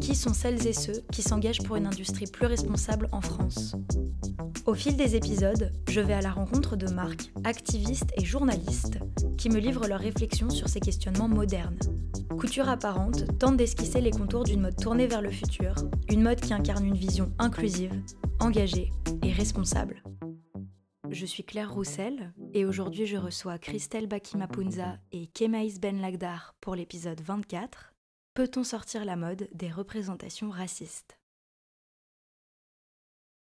Qui sont celles et ceux qui s'engagent pour une industrie plus responsable en France au fil des épisodes, je vais à la rencontre de marques, activistes et journalistes qui me livrent leurs réflexions sur ces questionnements modernes. Couture apparente tente d'esquisser les contours d'une mode tournée vers le futur, une mode qui incarne une vision inclusive, engagée et responsable. Je suis Claire Roussel et aujourd'hui je reçois Christelle Bakimapunza et Kemaïs Ben Lagdar pour l'épisode 24 Peut-on sortir la mode des représentations racistes?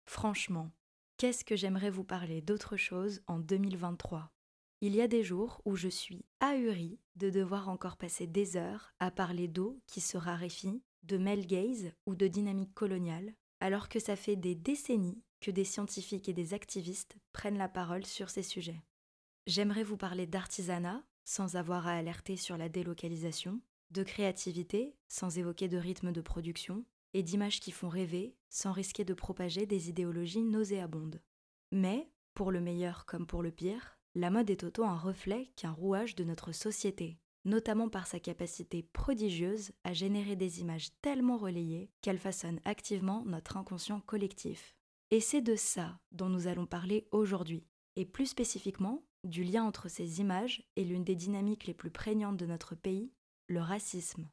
Franchement, Qu'est-ce que j'aimerais vous parler d'autre chose en 2023 Il y a des jours où je suis ahurie de devoir encore passer des heures à parler d'eau qui se raréfie, de male gaze ou de dynamique coloniale, alors que ça fait des décennies que des scientifiques et des activistes prennent la parole sur ces sujets. J'aimerais vous parler d'artisanat sans avoir à alerter sur la délocalisation, de créativité sans évoquer de rythme de production, et d'images qui font rêver sans risquer de propager des idéologies nauséabondes. Mais, pour le meilleur comme pour le pire, la mode est autant un reflet qu'un rouage de notre société, notamment par sa capacité prodigieuse à générer des images tellement relayées qu'elles façonnent activement notre inconscient collectif. Et c'est de ça dont nous allons parler aujourd'hui, et plus spécifiquement du lien entre ces images et l'une des dynamiques les plus prégnantes de notre pays, le racisme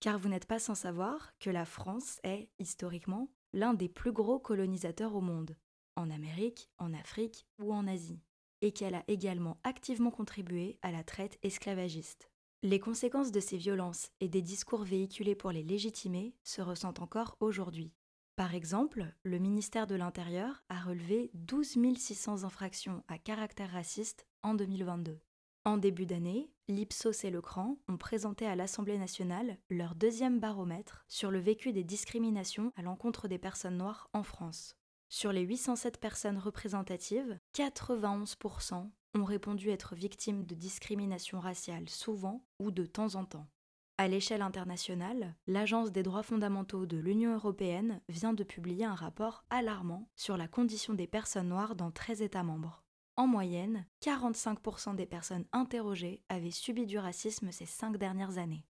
car vous n'êtes pas sans savoir que la France est, historiquement, l'un des plus gros colonisateurs au monde, en Amérique, en Afrique ou en Asie, et qu'elle a également activement contribué à la traite esclavagiste. Les conséquences de ces violences et des discours véhiculés pour les légitimer se ressentent encore aujourd'hui. Par exemple, le ministère de l'Intérieur a relevé 12 600 infractions à caractère raciste en 2022. En début d'année, l'Ipsos et le CRAN ont présenté à l'Assemblée nationale leur deuxième baromètre sur le vécu des discriminations à l'encontre des personnes noires en France. Sur les 807 personnes représentatives, 91% ont répondu être victimes de discrimination raciale souvent ou de temps en temps. À l'échelle internationale, l'Agence des droits fondamentaux de l'Union européenne vient de publier un rapport alarmant sur la condition des personnes noires dans 13 États membres. En moyenne, 45% des personnes interrogées avaient subi du racisme ces cinq dernières années.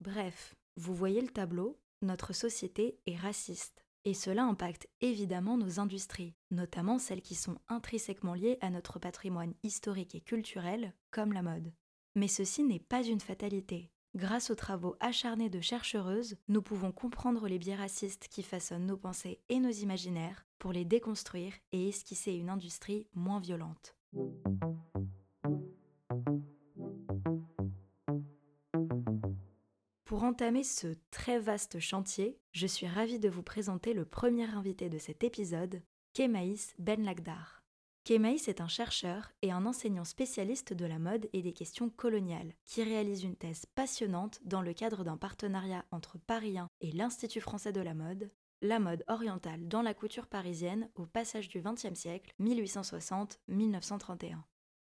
Bref, vous voyez le tableau, notre société est raciste. Et cela impacte évidemment nos industries, notamment celles qui sont intrinsèquement liées à notre patrimoine historique et culturel, comme la mode. Mais ceci n'est pas une fatalité. Grâce aux travaux acharnés de chercheuses, nous pouvons comprendre les biais racistes qui façonnent nos pensées et nos imaginaires pour les déconstruire et esquisser une industrie moins violente. Pour entamer ce très vaste chantier, je suis ravie de vous présenter le premier invité de cet épisode, Kemaïs Ben Lagdar. Kemaïs est un chercheur et un enseignant spécialiste de la mode et des questions coloniales, qui réalise une thèse passionnante dans le cadre d'un partenariat entre Paris 1 et l'Institut français de la mode, la mode orientale dans la couture parisienne au passage du XXe siècle 1860-1931.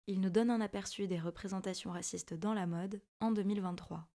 Il nous donne un aperçu des représentations racistes dans la mode en 2023.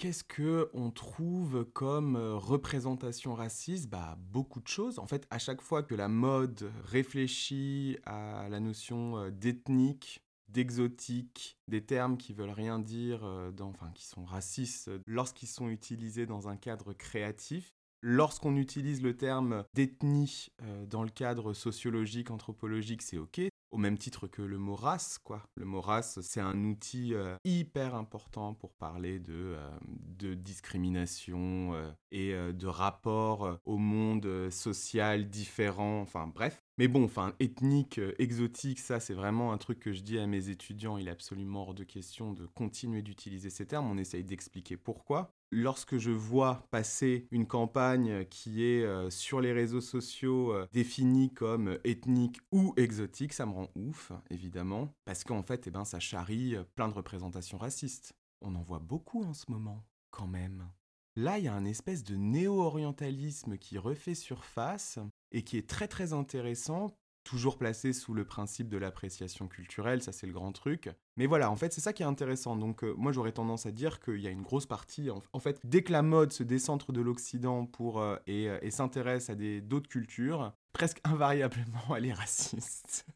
Qu'est-ce que on trouve comme euh, représentation raciste? Bah beaucoup de choses. En fait, à chaque fois que la mode réfléchit à la notion euh, d'ethnique, d'exotique, des termes qui veulent rien dire, euh, enfin qui sont racistes lorsqu'ils sont utilisés dans un cadre créatif, Lorsqu'on utilise le terme d'ethnie dans le cadre sociologique, anthropologique, c'est OK au même titre que le mot race, quoi. Le mot race, c'est un outil euh, hyper important pour parler de, euh, discrimination euh, et de rapport au monde social différent, enfin bref. Mais bon, enfin, ethnique, exotique, ça c'est vraiment un truc que je dis à mes étudiants, il est absolument hors de question de continuer d'utiliser ces termes, on essaye d'expliquer pourquoi lorsque je vois passer une campagne qui est euh, sur les réseaux sociaux euh, définie comme ethnique ou exotique, ça me rend ouf, évidemment, parce qu'en fait, eh ben, ça charrie euh, plein de représentations racistes. On en voit beaucoup en ce moment, quand même. Là, il y a un espèce de néo-orientalisme qui refait surface et qui est très très intéressant toujours placé sous le principe de l'appréciation culturelle, ça c'est le grand truc. Mais voilà, en fait, c'est ça qui est intéressant. Donc, euh, moi, j'aurais tendance à dire qu'il y a une grosse partie. En, fait, dès que la mode se décentre de l'Occident pour euh, et, euh, et s'intéresse à d'autres cultures, presque invariablement, elle est raciste.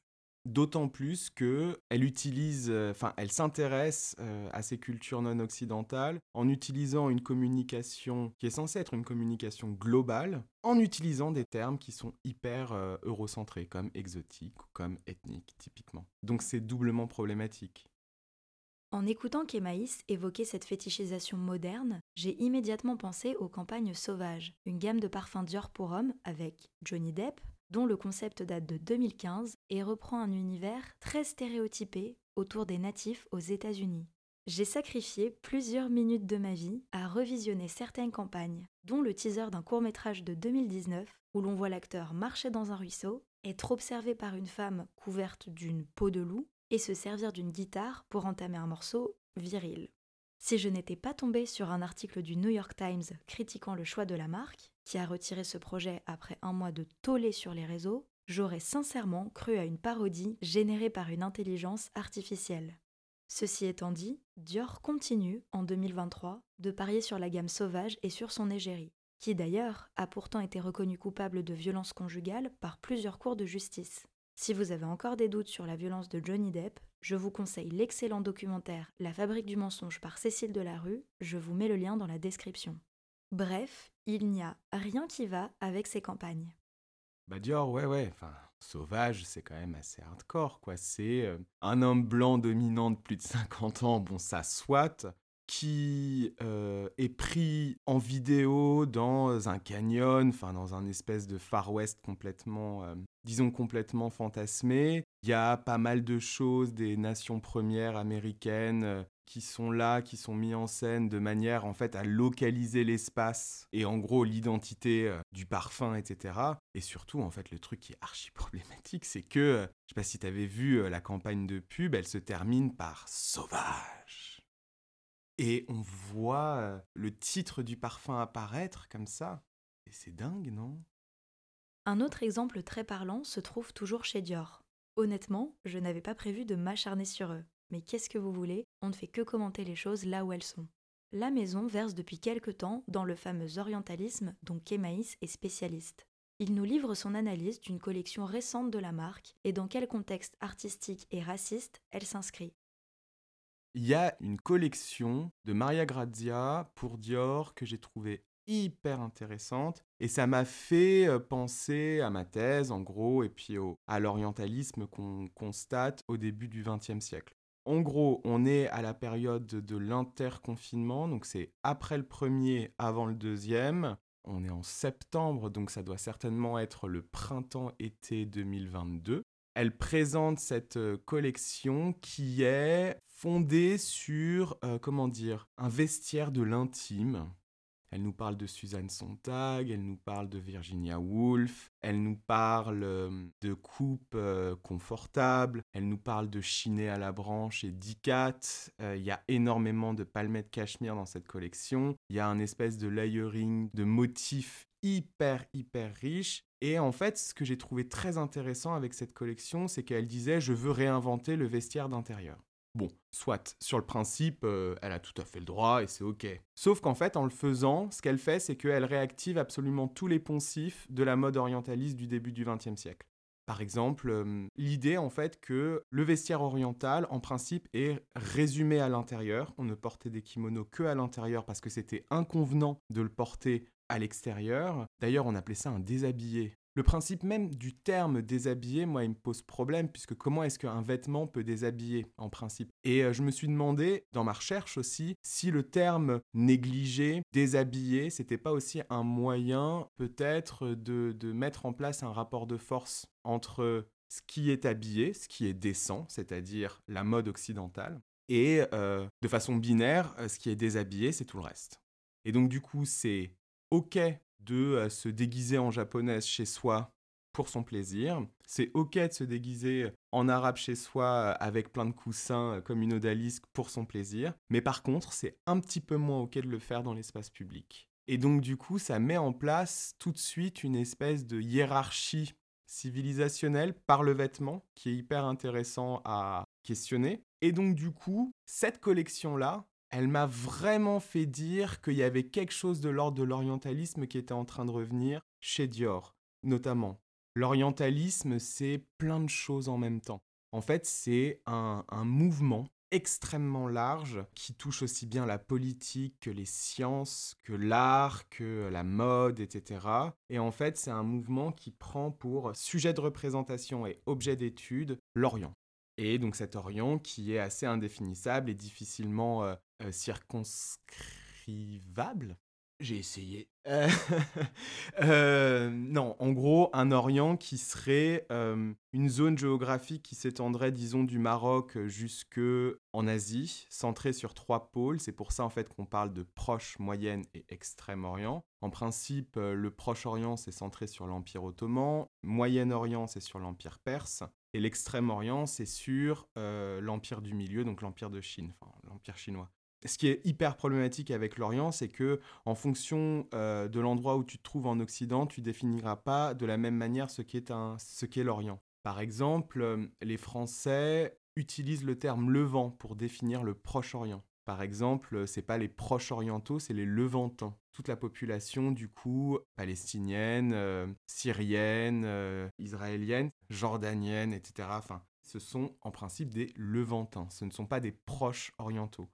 D'autant plus que elle utilise, euh, enfin, elle s'intéresse euh, à ces cultures non occidentales en utilisant une communication qui est censée être une communication globale, en utilisant des termes qui sont hyper euh, eurocentrés, comme exotique ou comme ethnique, typiquement. Donc c'est doublement problématique. En écoutant Kémaïs évoquer cette fétichisation moderne, j'ai immédiatement pensé aux campagnes sauvages, une gamme de parfums Dior pour hommes avec Johnny Depp, dont le concept date de 2015 et reprend un univers très stéréotypé autour des natifs aux États-Unis. J'ai sacrifié plusieurs minutes de ma vie à revisionner certaines campagnes, dont le teaser d'un court métrage de 2019 où l'on voit l'acteur marcher dans un ruisseau, être observé par une femme couverte d'une peau de loup et se servir d'une guitare pour entamer un morceau viril. Si je n'étais pas tombée sur un article du New York Times critiquant le choix de la marque, qui a retiré ce projet après un mois de tollé sur les réseaux, j'aurais sincèrement cru à une parodie générée par une intelligence artificielle. Ceci étant dit, Dior continue, en 2023, de parier sur la gamme sauvage et sur son égérie, qui d'ailleurs a pourtant été reconnue coupable de violence conjugale par plusieurs cours de justice. Si vous avez encore des doutes sur la violence de Johnny Depp, je vous conseille l'excellent documentaire La fabrique du mensonge par Cécile Delarue, je vous mets le lien dans la description. Bref, il n'y a rien qui va avec ces campagnes. Bah Dior, ouais, ouais, enfin, sauvage, c'est quand même assez hardcore, quoi. C'est euh, un homme blanc dominant de plus de 50 ans, bon, ça soit, qui euh, est pris en vidéo dans un canyon, enfin, dans un espèce de Far West complètement, euh, disons, complètement fantasmé. Il y a pas mal de choses des nations premières américaines qui sont là, qui sont mis en scène de manière en fait à localiser l'espace et en gros l'identité euh, du parfum, etc. Et surtout, en fait, le truc qui est archi problématique, c'est que, euh, je sais pas si tu avais vu euh, la campagne de pub, elle se termine par sauvage. Et on voit le titre du parfum apparaître comme ça. Et c'est dingue, non? Un autre exemple très parlant se trouve toujours chez Dior. Honnêtement, je n'avais pas prévu de m'acharner sur eux. Mais qu'est-ce que vous voulez? On ne fait que commenter les choses là où elles sont. La maison verse depuis quelque temps dans le fameux orientalisme dont Kemaïs est spécialiste. Il nous livre son analyse d'une collection récente de la marque et dans quel contexte artistique et raciste elle s'inscrit. Il y a une collection de Maria Grazia pour Dior que j'ai trouvée hyper intéressante et ça m'a fait euh, penser à ma thèse en gros et puis à l'orientalisme qu'on constate au début du XXe siècle. En gros, on est à la période de l'interconfinement, donc c'est après le premier, avant le deuxième. On est en septembre, donc ça doit certainement être le printemps-été 2022. Elle présente cette euh, collection qui est fondée sur, euh, comment dire, un vestiaire de l'intime, elle nous parle de Suzanne Sontag, elle nous parle de Virginia Woolf, elle nous parle euh, de coupes euh, confortables, elle nous parle de chiné à la branche et d'icat. Euh, il y a énormément de palmettes cachemire dans cette collection. Il y a un espèce de layering de motifs hyper hyper riche. Et en fait, ce que j'ai trouvé très intéressant avec cette collection, c'est qu'elle disait je veux réinventer le vestiaire d'intérieur. Bon, soit, sur le principe, euh, elle a tout à fait le droit et c'est ok. Sauf qu'en fait, en le faisant, ce qu'elle fait, c'est qu'elle réactive absolument tous les poncifs de la mode orientaliste du début du XXe siècle. Par exemple, euh, l'idée en fait que le vestiaire oriental, en principe, est résumé à l'intérieur. On ne portait des kimonos que à l'intérieur parce que c'était inconvenant de le porter à l'extérieur. D'ailleurs, on appelait ça un déshabillé le principe même du terme déshabiller, moi, il me pose problème, puisque comment est-ce qu'un vêtement peut déshabiller, en principe? Et euh, je me suis demandé, dans ma recherche aussi, si le terme négligé, déshabiller, c'était pas aussi un moyen, peut-être, de, mettre en place un rapport de force entre ce qui est habillé, ce qui est décent, c'est-à-dire la mode occidentale, et euh, de façon binaire, euh, ce qui est déshabillé, c'est tout le reste? Et donc, du coup, c'est OK de se déguiser en japonaise chez soi pour son plaisir. C'est ok de se déguiser en arabe chez soi avec plein de coussins comme une odalisque pour son plaisir. Mais par contre, c'est un petit peu moins ok de le faire dans l'espace public. Et donc du coup, ça met en place tout de suite une espèce de hiérarchie civilisationnelle par le vêtement qui est hyper intéressant à questionner. Et donc du coup, cette collection-là, elle m'a vraiment fait dire qu'il y avait quelque chose de l'ordre de l'orientalisme qui était en train de revenir chez Dior, notamment. L'orientalisme, c'est plein de choses en même temps. En fait, c'est un, mouvement extrêmement large qui touche aussi bien la politique que les sciences, que l'art, que la mode, etc. Et en fait, c'est un mouvement qui prend pour sujet de représentation et objet d'étude l'Orient. Et donc cet Orient qui est assez indéfinissable et difficilement euh, euh, circonscrivable? J'ai essayé. Euh, non, en gros, un Orient qui serait euh, une zone géographique qui s'étendrait, disons, du Maroc jusque en Asie, centrée sur trois pôles. C'est pour ça, en fait, qu'on parle de Proche, Moyenne et Extrême-Orient. En principe, le Proche-Orient, c'est centré sur l'Empire ottoman. Moyen-Orient, c'est sur l'Empire perse. Et l'Extrême-Orient, c'est sur l'Empire du Milieu, donc l'Empire de Chine, enfin l'Empire chinois ce qui est hyper problématique avec l'Orient, c'est que en fonction euh, de l'endroit où tu te trouves en Occident, tu définiras pas de la même manière ce qu'est l'Orient. Par exemple, euh, les Français utilisent le terme Levant pour définir le Proche-Orient. Par exemple, c'est pas les proches orientaux, c'est les levantins. Toute la population, du coup, palestinienne, euh, syrienne, israélienne, jordanienne, etc. Enfin, ce sont en principe des levantins. Ce ne sont pas des proches orientaux.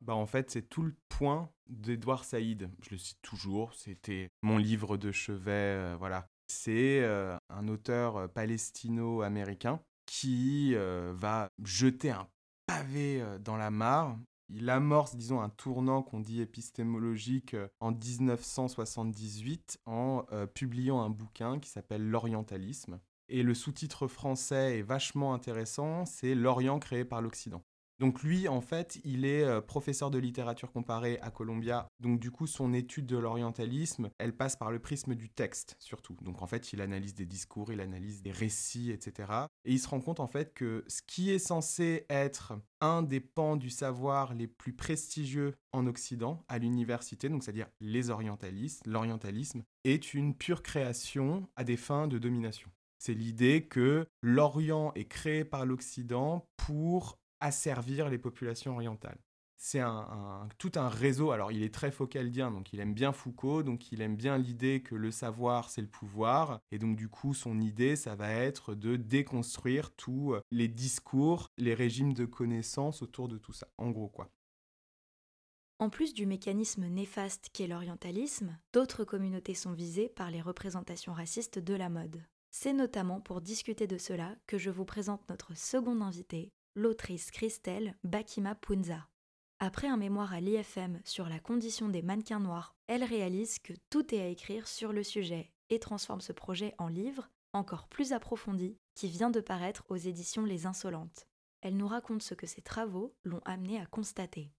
Bah en fait, c'est tout le point d'Edouard Saïd. Je le cite toujours, c'était mon livre de chevet, euh, voilà. C'est euh, un auteur euh, palestino-américain qui va jeter un pavé dans la mare. Il amorce, disons, un tournant qu'on dit épistémologique en 1978 en publiant un bouquin qui s'appelle L'orientalisme. Et le sous-titre français est vachement intéressant, c'est L'Orient créé par l'Occident. Donc lui, en fait, il est euh, professeur de littérature comparée à Columbia. Donc du coup, son étude de l'orientalisme, elle passe par le prisme du texte surtout. Donc en fait, il analyse des discours, il analyse des récits, etc. Et il se rend compte en fait que ce qui est censé être un des pans du savoir les plus prestigieux en Occident, à l'université, donc c'est-à-dire les orientalistes, l'orientalisme, est une pure création à des fins de domination. C'est l'idée que l'Orient est créé par l'Occident pour asservir les populations orientales. C'est un, tout un réseau, alors il est très focaldien, donc il aime bien Foucault, donc il aime bien l'idée que le savoir c'est le pouvoir, et donc du coup son idée ça va être de déconstruire tous les discours, les régimes de connaissances autour de tout ça, en gros quoi. En plus du mécanisme néfaste qu'est l'orientalisme, d'autres communautés sont visées par les représentations racistes de la mode. C'est notamment pour discuter de cela que je vous présente notre second invité, l'autrice Christelle Bakima Punza. Après un mémoire à l'IFM sur la condition des mannequins noirs, elle réalise que tout est à écrire sur le sujet et transforme ce projet en livre encore plus approfondi qui vient de paraître aux éditions Les Insolentes. Elle nous raconte ce que ses travaux l'ont amené à constater.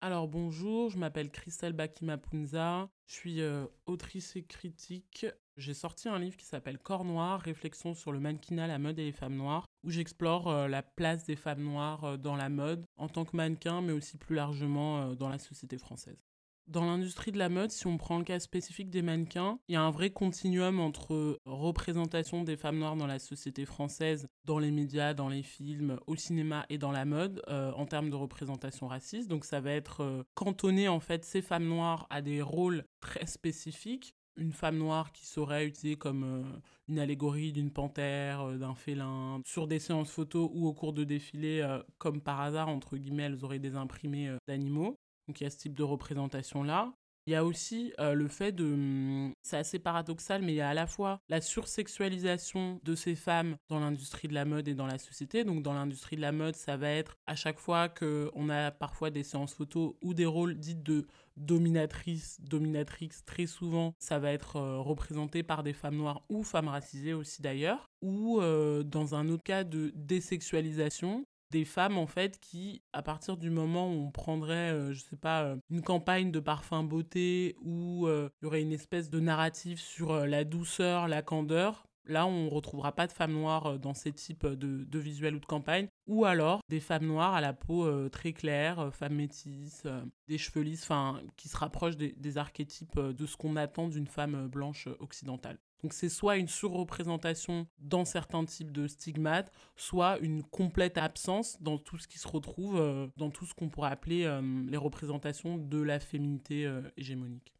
Alors bonjour, je m'appelle Christelle Bakima Punza, je suis euh, autrice et critique j'ai sorti un livre qui s'appelle Corps noir, réflexion sur le mannequinat, la mode et les femmes noires, où j'explore euh, la place des femmes noires euh, dans la mode en tant que mannequin, mais aussi plus largement euh, dans la société française. Dans l'industrie de la mode, si on prend le cas spécifique des mannequins, il y a un vrai continuum entre représentation des femmes noires dans la société française, dans les médias, dans les films, au cinéma et dans la mode, en termes de représentation raciste. Donc ça va être cantonner en fait ces femmes noires à des rôles très spécifiques une femme noire qui serait utilisée comme euh, une allégorie d'une panthère, euh, d'un félin, sur des séances photos ou au cours de défilés, euh, comme par hasard, entre guillemets, elles auraient des imprimés d'animaux. Donc il y a ce type de représentation-là. Il y a aussi le fait de... Hum, c'est assez paradoxal, mais il y a à la fois la sursexualisation de ces femmes dans l'industrie de la mode et dans la société. Donc dans l'industrie de la mode, ça va être à chaque fois qu'on a parfois des séances photos ou des rôles dits de dominatrice, dominatrix, très souvent, ça va être euh, représenté par des femmes noires ou femmes racisées aussi d'ailleurs, ou euh, dans un autre cas de désexualisation, des femmes en fait qui, à partir du moment où on prendrait, euh, je sais pas, une campagne de parfum beauté où il y aurait une espèce de narratif sur la douceur, la candeur, Là, on retrouvera pas de femmes noires dans ces types de, de visuels ou de campagnes, ou alors des femmes noires à la peau très claire, femmes métisses, des cheveux lisses, enfin, qui se rapprochent des archétypes de ce qu'on attend d'une femme blanche occidentale. Donc c'est soit une surreprésentation dans certains types de stigmates, soit une complète absence dans tout ce qui se retrouve, euh, dans tout ce qu'on pourrait appeler euh, les représentations de la féminité euh, hégémonique.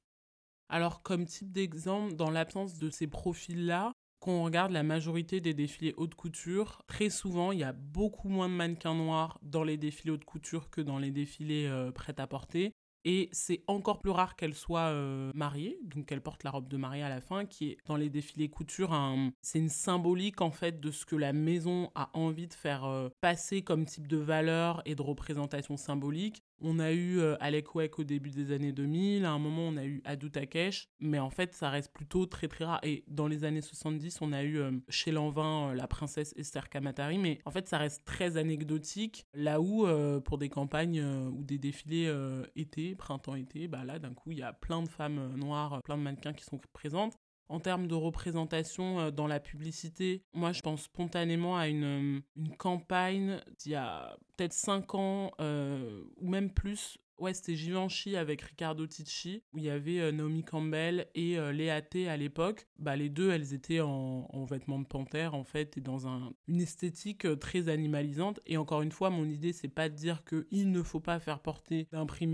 Alors comme type d'exemple, dans l'absence de ces profils-là, quand on regarde la majorité des défilés haute couture, très souvent il y a beaucoup moins de mannequins noirs dans les défilés haute couture que dans les défilés prêt-à-porter. Et c'est encore plus rare qu'elle soit euh, mariée, donc qu'elle porte la robe de mariée à la fin, qui est dans les défilés couture, c'est une symbolique en fait de ce que la maison a envie de faire euh, passer comme type de valeur et de représentation symbolique. On a eu euh, Alec au début des années 2000, à un moment on a eu Adu Takesh, mais en fait ça reste plutôt très très rare. Et dans les années 70, on a eu euh, chez Lanvin euh, la princesse Esther Kamatari, mais en fait ça reste très anecdotique. Là où pour des campagnes ou des défilés été, printemps-été, bah là d'un coup il y a plein de femmes noires, plein de mannequins qui sont présentes. En termes de représentation euh, dans la publicité, moi je pense spontanément à une, euh, une campagne d'il y a peut-être 5 ans euh, ou même plus Ouais, c'était Givenchy avec Riccardo Ticci, où il y avait euh, Naomi Campbell et euh, Léa T à l'époque. Bah, les deux, elles étaient en, vêtements de panthère, en fait, et dans un, une esthétique euh, très animalisante. Et encore une fois, mon idée, c'est pas de dire qu'il ne faut pas faire porter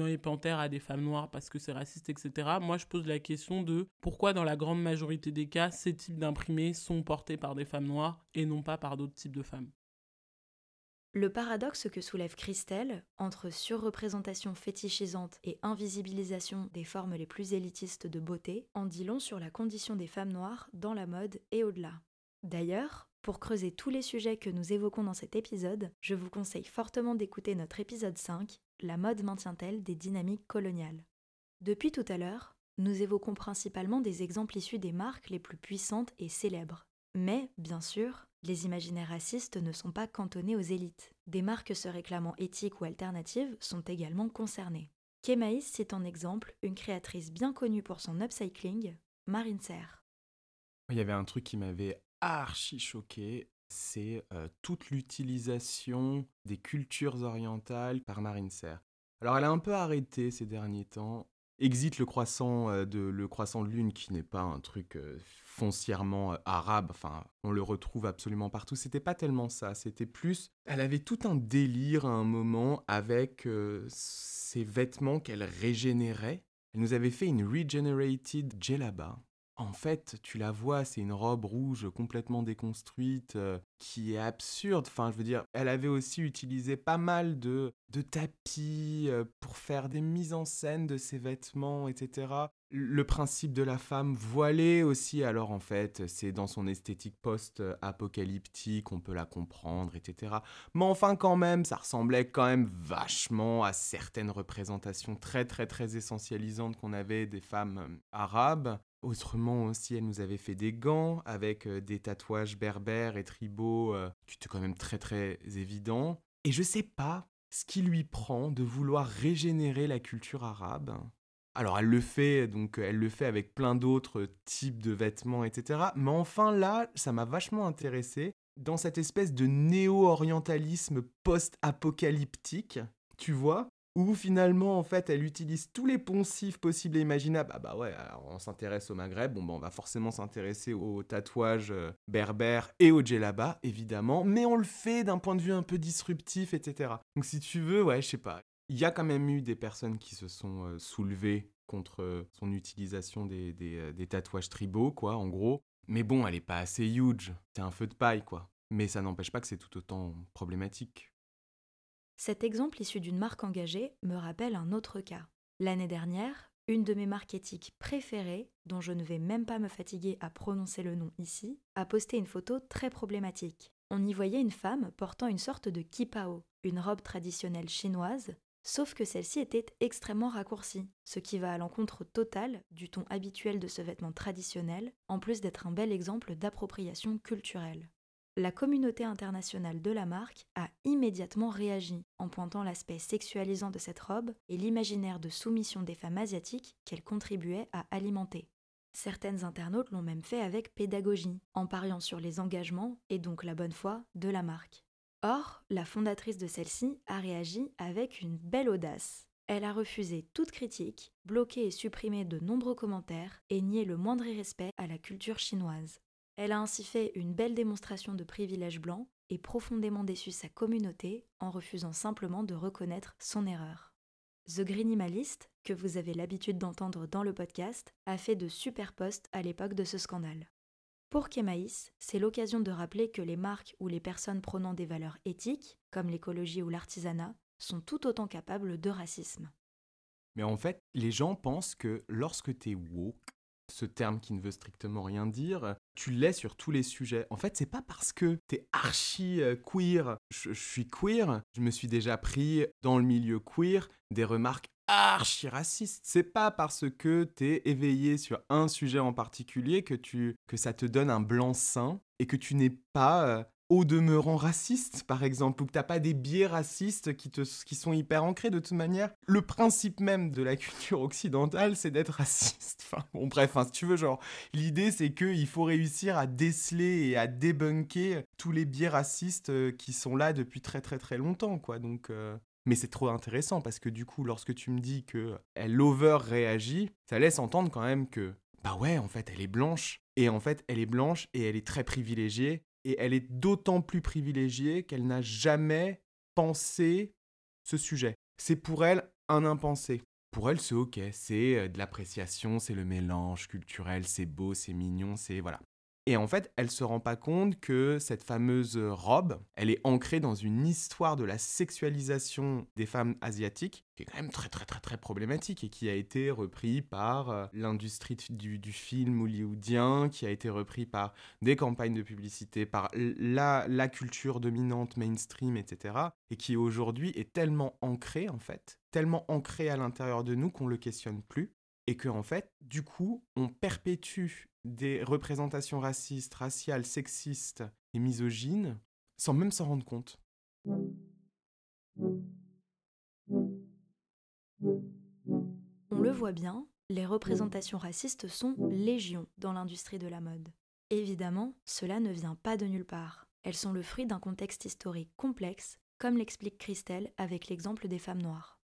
et panthère à des femmes noires parce que c'est raciste, etc. Moi, je pose la question de pourquoi, dans la grande majorité des cas, ces types d'imprimés sont portés par des femmes noires et non pas par d'autres types de femmes. Le paradoxe que soulève Christelle entre surreprésentation fétichisante et invisibilisation des formes les plus élitistes de beauté en dit long sur la condition des femmes noires dans la mode et au-delà. D'ailleurs, pour creuser tous les sujets que nous évoquons dans cet épisode, je vous conseille fortement d'écouter notre épisode 5, La mode maintient-elle des dynamiques coloniales? Depuis tout à l'heure, nous évoquons principalement des exemples issus des marques les plus puissantes et célèbres. Mais, bien sûr, les imaginaires racistes ne sont pas cantonnés aux élites. Des marques se réclamant éthiques ou alternatives sont également concernées. Kemaïs cite en exemple une créatrice bien connue pour son upcycling, Marine Serre. Il y avait un truc qui m'avait archi choqué, c'est euh, toute l'utilisation des cultures orientales par Marine Serre. Alors elle a un peu arrêté ces derniers temps. Exit le croissant euh, de le croissant de lune qui n'est pas un truc euh, foncièrement euh, arabe, enfin, on le retrouve absolument partout. C'était pas tellement ça, c'était plus. Elle avait tout un délire à un moment avec ses vêtements qu'elle régénérait. Elle nous avait fait une regenerated djellaba. En fait, tu la vois, c'est une robe rouge complètement déconstruite, euh, qui est absurde. Enfin, je veux dire, elle avait aussi utilisé pas mal de, de tapis pour faire des mises en scène de ses vêtements, etc le principe de la femme voilée aussi, alors en fait, c'est dans son esthétique post-apocalyptique, on peut la comprendre, etc. Mais enfin, quand même, ça ressemblait quand même vachement à certaines représentations très, très, très essentialisantes qu'on avait des femmes euh, arabes. Autrement aussi, elle nous avait fait des gants avec euh, des tatouages berbères et tribaux euh, qui étaient quand même très, très évidents. Et je sais pas ce qui lui prend de vouloir régénérer la culture arabe alors elle le fait, donc elle le fait avec plein d'autres types de vêtements, etc. Mais enfin là, ça m'a vachement intéressé dans cette espèce de néo-orientalisme post-apocalyptique, tu vois, où finalement en fait elle utilise tous les poncifs possibles et imaginables. Ah bah ouais, on s'intéresse au Maghreb, bon bah on va forcément s'intéresser aux tatouages euh, berbères et au djellaba évidemment, mais on le fait d'un point de vue un peu disruptif, etc. Donc si tu veux, ouais, je sais pas, il y a quand même eu des personnes qui se sont euh, soulevées contre euh, son utilisation des, euh, des, tatouages tribaux, quoi, en gros. Mais bon, elle est pas assez huge. C'est un feu de paille, quoi. Mais ça n'empêche pas que c'est tout autant problématique. Cet exemple issu d'une marque engagée me rappelle un autre cas. L'année dernière, une de mes marques éthiques préférées, dont je ne vais même pas me fatiguer à prononcer le nom ici, a posté une photo très problématique. On y voyait une femme portant une sorte de kipao, une robe traditionnelle chinoise, sauf que celle-ci était extrêmement raccourcie, ce qui va à l'encontre totale du ton habituel de ce vêtement traditionnel, en plus d'être un bel exemple d'appropriation culturelle. La communauté internationale de la marque a immédiatement réagi en pointant l'aspect sexualisant de cette robe et l'imaginaire de soumission des femmes asiatiques qu'elle contribuait à alimenter. Certaines internautes l'ont même fait avec pédagogie, en pariant sur les engagements et donc la bonne foi de la marque. Or, la fondatrice de celle-ci a réagi avec une belle audace. Elle a refusé toute critique, bloqué et supprimé de nombreux commentaires et nié le moindre respect à la culture chinoise. Elle a ainsi fait une belle démonstration de privilège blanc et profondément déçu sa communauté en refusant simplement de reconnaître son erreur. The Greenimalist, que vous avez l'habitude d'entendre dans le podcast, a fait de super posts à l'époque de ce scandale. Pour Kemaïs, c'est l'occasion de rappeler que les marques ou les personnes prônant des valeurs éthiques, comme l'écologie ou l'artisanat, sont tout autant capables de racisme. Mais en fait, les gens pensent que lorsque tu es woke, ce terme qui ne veut strictement rien dire, tu l'es sur tous les sujets. En fait, c'est pas parce que tu es archi euh, queer, je, suis queer, je me suis déjà pris dans le milieu queer des remarques archi racistes. C'est pas parce que tu es éveillé sur un sujet en particulier que tu que ça te donne un blanc-seing et que tu n'es pas euh, au demeurant raciste, par exemple, ou que t'as pas des biais racistes qui, te, qui sont hyper ancrés de toute manière. Le principe même de la culture occidentale, c'est d'être raciste. Enfin, bon, bref, hein, si tu veux, genre, l'idée, c'est qu'il faut réussir à déceler et à débunker tous les biais racistes euh, qui sont là depuis très très très longtemps, quoi. Donc, euh, Mais c'est trop intéressant parce que du coup, lorsque tu me dis que elle over réagit, ça laisse entendre quand même que bah ouais, en fait, elle est blanche. Et en fait, elle est blanche et elle est très privilégiée et elle est d'autant plus privilégiée qu'elle n'a jamais pensé ce sujet. C'est pour elle un impensé. Pour elle, c'est ok, c'est euh, de l'appréciation, c'est le mélange culturel, c'est beau, c'est mignon, c'est voilà. Et en fait, elle se rend pas compte que cette fameuse robe, elle est ancrée dans une histoire de la sexualisation des femmes asiatiques, qui est quand même très très très très problématique et qui a été repris par euh, l'industrie du, film hollywoodien, qui a été repris par des campagnes de publicité, par la, la culture dominante mainstream, etc. Et qui aujourd'hui est tellement ancrée en fait, tellement ancrée à l'intérieur de nous qu'on le questionne plus et que en fait, du coup, on perpétue des représentations racistes, raciales, sexistes et misogynes sans même s'en rendre compte. On le voit bien, les représentations racistes sont légion dans l'industrie de la mode. Évidemment, cela ne vient pas de nulle part. Elles sont le fruit d'un contexte historique complexe, comme l'explique Christelle avec l'exemple des femmes noires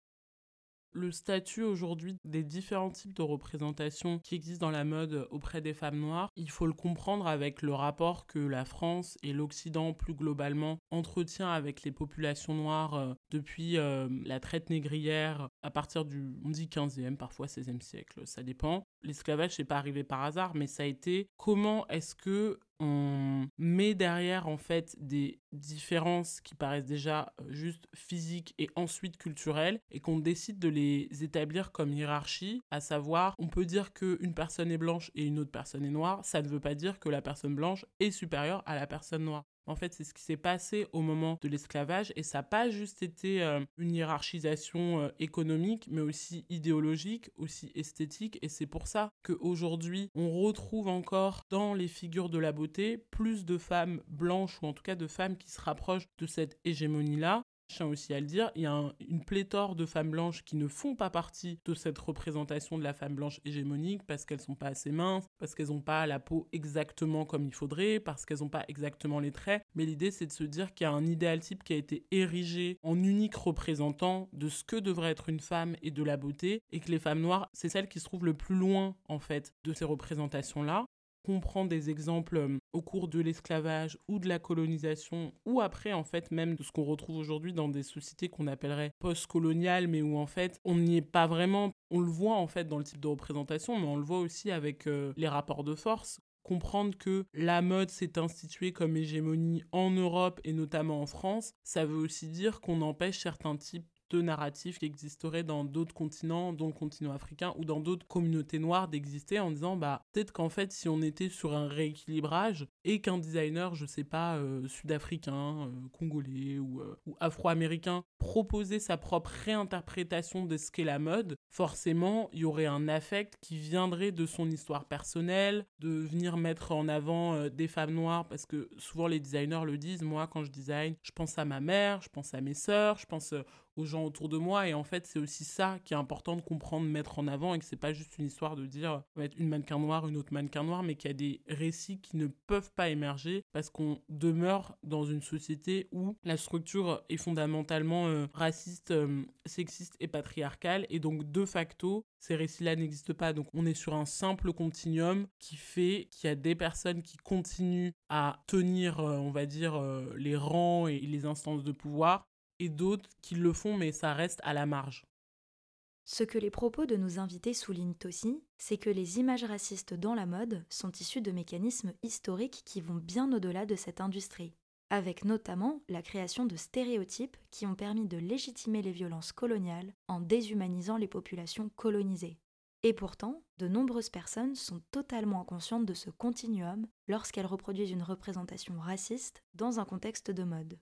le statut aujourd'hui des différents types de représentations qui existent dans la mode auprès des femmes noires, il faut le comprendre avec le rapport que la France et l'Occident plus globalement entretient avec les populations noires euh, depuis euh, la traite négrière à partir du, on dit 15e, parfois 16e siècle, ça dépend. L'esclavage n'est pas arrivé par hasard, mais ça a été comment est-ce que on met derrière en fait des différences qui paraissent déjà euh, juste physiques et ensuite culturelles et qu'on décide de les établir comme hiérarchie, à savoir on peut dire qu'une personne est blanche et une autre personne est noire, ça ne veut pas dire que la personne blanche est supérieure à la personne noire. En fait, c'est ce qui s'est passé au moment de l'esclavage et ça n'a pas juste été euh, une hiérarchisation euh, économique, mais aussi idéologique, aussi esthétique. Et c'est pour ça qu'aujourd'hui, on retrouve encore dans les figures de la beauté plus de femmes blanches ou en tout cas de femmes qui se rapprochent de cette hégémonie-là je tiens aussi à le dire, il y a une pléthore de femmes blanches qui ne font pas partie de cette représentation de la femme blanche hégémonique parce qu'elles sont pas assez minces, parce qu'elles n'ont pas la peau exactement comme il faudrait, parce qu'elles n'ont pas exactement les traits. Mais l'idée, c'est de se dire qu'il y a un idéal type qui a été érigé en unique représentant de ce que devrait être une femme et de la beauté, et que les femmes noires, c'est celles qui se trouvent le plus loin, en fait, de ces représentations-là on prend des exemples euh, au cours de l'esclavage ou de la colonisation, ou après en fait même de ce qu'on retrouve aujourd'hui dans des sociétés qu'on appellerait post-coloniales, mais où en fait on n'y est pas vraiment. On le voit en fait dans le type de représentation, mais on le voit aussi avec euh, les rapports de force comprendre que la mode s'est instituée comme hégémonie en Europe et notamment en France, ça veut aussi dire qu'on empêche certains types de narratifs qui existeraient dans d'autres continents, dont le continent africain ou dans d'autres communautés noires d'exister en disant bah peut-être qu'en fait si on était sur un rééquilibrage et qu'un designer, je sais pas, euh, sud-africain, euh, congolais ou, euh, ou afro-américain proposait sa propre réinterprétation de ce qu'est la mode, forcément, il y aurait un affect qui viendrait de son histoire personnelle, de venir mettre en avant des femmes noires, parce que souvent les designers le disent, moi quand je design, je pense à ma mère, je pense à mes sœurs, je pense aux gens autour de moi. Et en fait, c'est aussi ça qui est important de comprendre, mettre en avant, et que c'est pas juste une histoire de dire on va être une mannequin noire, une autre mannequin noire, mais qu'il y a des récits qui ne peuvent pas émerger parce qu'on demeure dans une société où la structure est fondamentalement euh, raciste, euh, sexiste et patriarcale. Et donc, de facto, ces récits-là n'existent pas. Donc, on est sur un simple continuum qui fait qu'il y a des personnes qui continuent à tenir, euh, on va dire, les rangs et les instances de pouvoir et d'autres qui le font, mais ça reste à la marge. Ce que les propos de nos invités soulignent aussi, c'est que les images racistes dans la mode sont issues de mécanismes historiques qui vont bien au-delà de cette industrie, avec notamment la création de stéréotypes qui ont permis de légitimer les violences coloniales en déshumanisant les populations colonisées. Et pourtant, de nombreuses personnes sont totalement inconscientes de ce continuum lorsqu'elles reproduisent une représentation raciste dans un contexte de mode.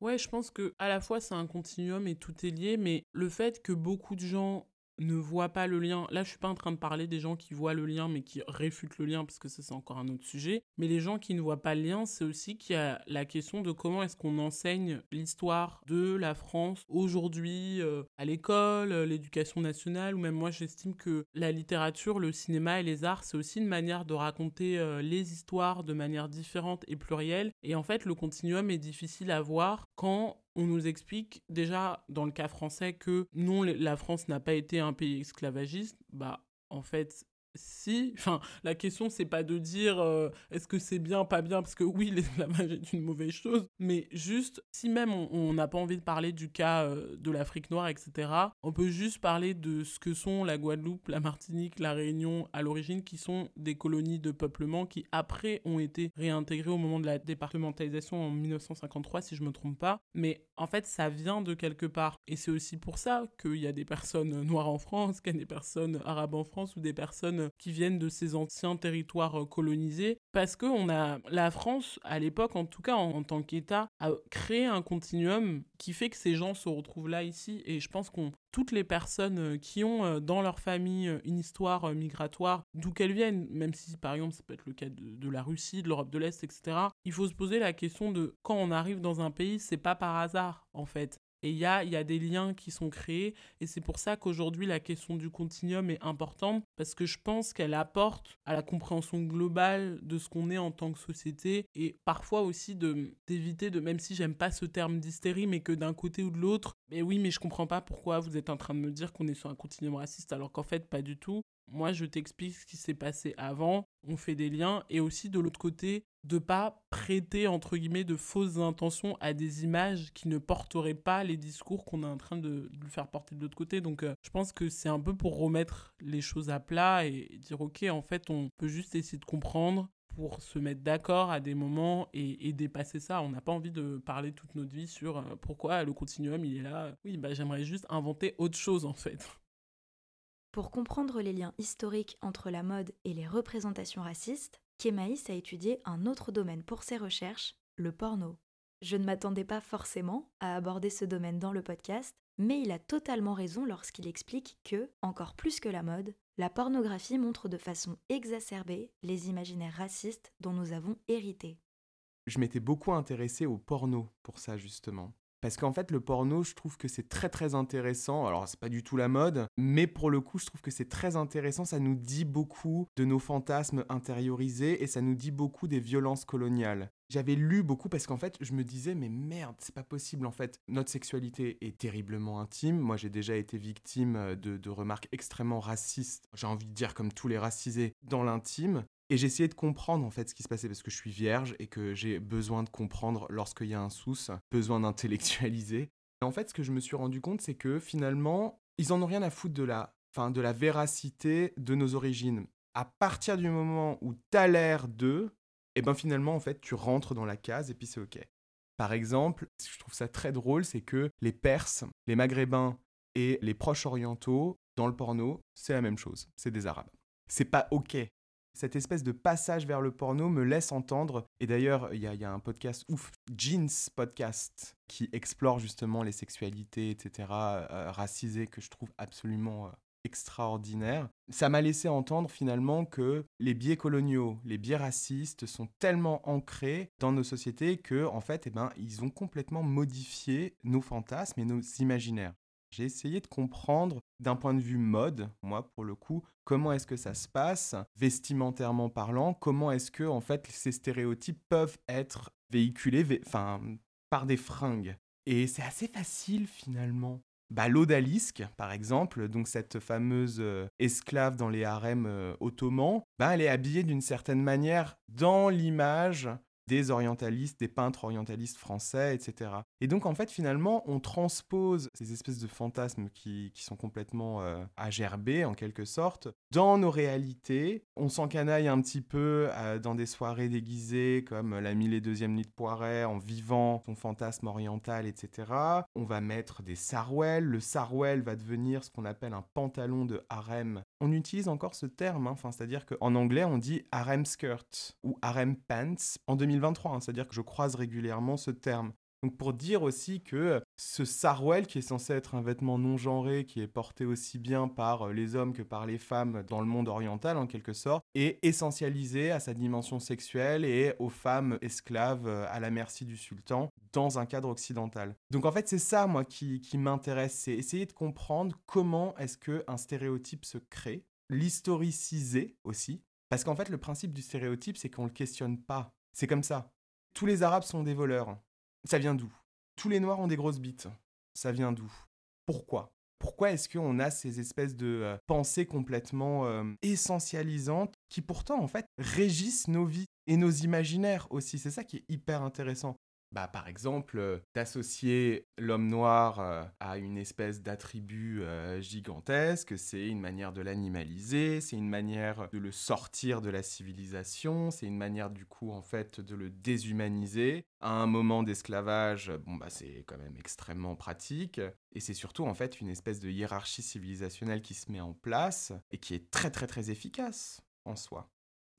Ouais, je pense que à la fois c'est un continuum et tout est lié, mais le fait que beaucoup de gens ne voient pas le lien. Là, je suis pas en train de parler des gens qui voient le lien mais qui réfutent le lien parce que ça c'est encore un autre sujet. Mais les gens qui ne voient pas le lien, c'est aussi qu'il y a la question de comment est-ce qu'on enseigne l'histoire de la France aujourd'hui euh, à l'école, euh, l'éducation nationale ou même moi j'estime que la littérature, le cinéma et les arts, c'est aussi une manière de raconter euh, les histoires de manière différente et plurielle et en fait, le continuum est difficile à voir quand on nous explique déjà dans le cas français que non, la France n'a pas été un pays esclavagiste. Bah, en fait, si, enfin, la question c'est pas de dire euh, est-ce que c'est bien, pas bien, parce que oui, l'esclavage est une mauvaise chose, mais juste, si même on n'a pas envie de parler du cas euh, de l'Afrique noire, etc., on peut juste parler de ce que sont la Guadeloupe, la Martinique, la Réunion à l'origine, qui sont des colonies de peuplement qui après ont été réintégrées au moment de la départementalisation en 1953, si je me trompe pas, mais en fait ça vient de quelque part, et c'est aussi pour ça qu'il y a des personnes noires en France, qu'il y a des personnes arabes en France ou des personnes qui viennent de ces anciens territoires euh, colonisés, parce que on a la France à l'époque, en tout cas en, tant qu'État, a créé un continuum qui fait que ces gens se retrouvent là ici. Et je pense qu'on toutes les personnes euh, qui ont euh, dans leur famille une histoire migratoire, d'où qu'elles viennent, même si par exemple ça peut être le cas de, de la Russie, de l'Europe de l'Est, etc., il faut se poser la question de quand on arrive dans un pays, c'est pas par hasard en fait. Et il y a, des liens qui sont créés. Et c'est pour ça qu'aujourd'hui, la question du continuum est importante, parce que je pense qu'elle apporte à la compréhension globale de ce qu'on est en tant que société, et parfois aussi d'éviter de, même si j'aime pas ce terme d'hystérie, mais que d'un côté ou de l'autre, mais oui, mais je comprends pas pourquoi vous êtes en train de me dire qu'on est sur un continuum raciste, alors qu'en fait, pas du tout. Moi, je t'explique ce qui s'est passé avant, on fait des liens, et aussi de l'autre côté, de pas prêter, entre guillemets, de fausses intentions à des images qui ne porteraient pas les discours qu'on est en train de, lui faire porter de l'autre côté. Donc, euh, je pense que c'est un peu pour remettre les choses à plat et dire, ok, en fait, on peut juste essayer de comprendre pour se mettre d'accord à des moments et, dépasser ça. On n'a pas envie de parler toute notre vie sur euh, pourquoi le continuum, il est là. Oui, bah, j'aimerais juste inventer autre chose, en fait. Pour comprendre les liens historiques entre la mode et les représentations racistes, Kemaïs a étudié un autre domaine pour ses recherches, le porno. Je ne m'attendais pas forcément à aborder ce domaine dans le podcast, mais il a totalement raison lorsqu'il explique que, encore plus que la mode, la pornographie montre de façon exacerbée les imaginaires racistes dont nous avons hérité. Je m'étais beaucoup intéressé au porno pour ça justement. Parce qu'en fait, le porno, je trouve que c'est très très intéressant. Alors, c'est pas du tout la mode, mais pour le coup, je trouve que c'est très intéressant. Ça nous dit beaucoup de nos fantasmes intériorisés et ça nous dit beaucoup des violences coloniales. J'avais lu beaucoup parce qu'en fait, je me disais, mais merde, c'est pas possible en fait. Notre sexualité est terriblement intime. Moi, j'ai déjà été victime euh, de, de remarques extrêmement racistes, j'ai envie de dire comme tous les racisés, dans l'intime. Et essayé de comprendre en fait ce qui se passait parce que je suis vierge et que j'ai besoin de comprendre lorsqu'il y a un sous, besoin d'intellectualiser. En fait, ce que je me suis rendu compte, c'est que finalement, ils en ont rien à foutre de la, fin, de la véracité de nos origines. À partir du moment où t'as l'air d'eux, et eh ben finalement, en fait, tu rentres dans la case et puis c'est ok. Par exemple, ce que je trouve ça très drôle, c'est que les Perses, les Maghrébins et les Proches orientaux, dans le porno, c'est la même chose. C'est des Arabes. C'est pas ok cette espèce de passage vers le porno me laisse entendre, et d'ailleurs il y, a un podcast ouf, Jeans Podcast, qui explore justement les sexualités, etc., euh, racisées, que je trouve absolument euh, extraordinaire. Ça m'a laissé entendre finalement que les biais coloniaux, les biais racistes sont tellement ancrés dans nos sociétés que en fait, eh ben, ils ont complètement modifié nos fantasmes et nos imaginaires. J'ai essayé de comprendre d'un point de vue mode, moi pour le coup, comment est-ce que ça se passe, vestimentairement parlant, comment est-ce que en fait ces stéréotypes peuvent être véhiculés par des fringues. Et c'est assez facile finalement. Bah, L'odalisque, par exemple, donc cette fameuse euh, esclave dans les harems euh, ottomans, bah, elle est habillée d'une certaine manière dans l'image des orientalistes, des peintres orientalistes français, etc. Et donc en fait finalement on transpose ces espèces de fantasmes qui, sont complètement euh, agerbés en quelque sorte dans nos réalités. On s'encanaille un petit peu euh, dans des soirées déguisées comme la mille et deuxième nuit de Poiret en vivant son fantasme oriental, etc. On va mettre des sarouels. Le sarouel va devenir ce qu'on appelle un pantalon de harem. On utilise encore ce terme, hein. enfin, c'est-à-dire qu'en anglais on dit harem skirt ou harem pants. En 2000 Hein, c'est-à-dire que je croise régulièrement ce terme. Donc pour dire aussi que ce sarouel, qui est censé être un vêtement non genré, qui est porté aussi bien par euh, les hommes que par les femmes dans le monde oriental en quelque sorte, est essentialisé à sa dimension sexuelle et aux femmes esclaves euh, à la merci du sultan dans un cadre occidental. Donc en fait c'est ça moi qui, qui m'intéresse, c'est essayer de comprendre comment est-ce qu'un stéréotype se crée, l'historiciser aussi, parce qu'en fait le principe du stéréotype c'est qu'on ne le questionne pas c'est comme ça. Tous les Arabes sont des voleurs. Ça vient d'où? Tous les Noirs ont des grosses bites. Ça vient d'où? Pourquoi? Pourquoi est-ce qu'on a ces espèces de euh, pensées complètement euh, essentialisantes qui pourtant en fait régissent nos vies et nos imaginaires aussi? C'est ça qui est hyper intéressant bah, par exemple, euh, d'associer l'homme noir euh, à une espèce d'attribut euh, gigantesque, c'est une manière de l'animaliser, c'est une manière de le sortir de la civilisation, c'est une manière du coup en fait de le déshumaniser. À un moment d'esclavage, bon bah c'est quand même extrêmement pratique, et c'est surtout en fait une espèce de hiérarchie civilisationnelle qui se met en place et qui est très très très efficace en soi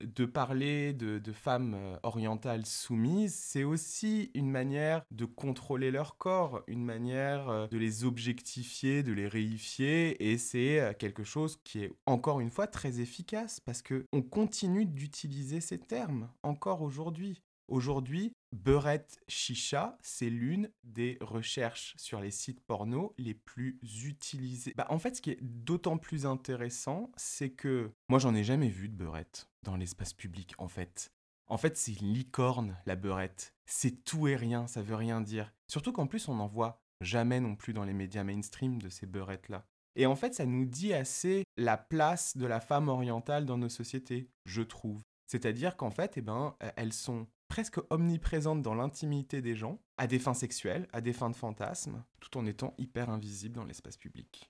de parler de, femmes euh, orientales soumises, c'est aussi une manière de contrôler leur corps, une manière euh, de les objectifier, de les réifier, et c'est euh, quelque chose qui est encore une fois très efficace parce que on continue d'utiliser ces termes encore aujourd'hui. Aujourd'hui, beurette chicha, c'est l'une des recherches sur les sites porno les plus utilisées. Bah, en fait, ce qui est d'autant plus intéressant, c'est que moi, j'en ai jamais vu de beurette dans l'espace public, en fait. En fait, c'est licorne, la beurette. C'est tout et rien, ça veut rien dire. Surtout qu'en plus, on n'en voit jamais non plus dans les médias mainstream de ces beurettes-là. Et en fait, ça nous dit assez la place de la femme orientale dans nos sociétés, je trouve. C'est-à-dire qu'en fait, eh ben, elles sont presque omniprésente dans l'intimité des gens, à des fins sexuelles, à des fins de fantasmes, tout en étant hyper invisible dans l'espace public.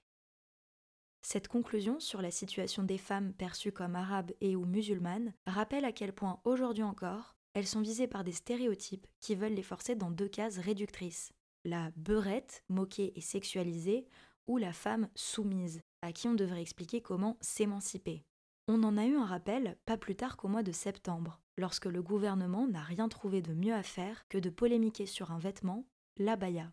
Cette conclusion sur la situation des femmes perçues comme arabes et ou musulmanes rappelle à quel point aujourd'hui encore, elles sont visées par des stéréotypes qui veulent les forcer dans deux cases réductrices. La beurette, moquée et sexualisée, ou la femme soumise, à qui on devrait expliquer comment s'émanciper. On en a eu un rappel pas plus tard qu'au mois de septembre, lorsque le gouvernement n'a rien trouvé de mieux à faire que de polémiquer sur un vêtement, l'abaya.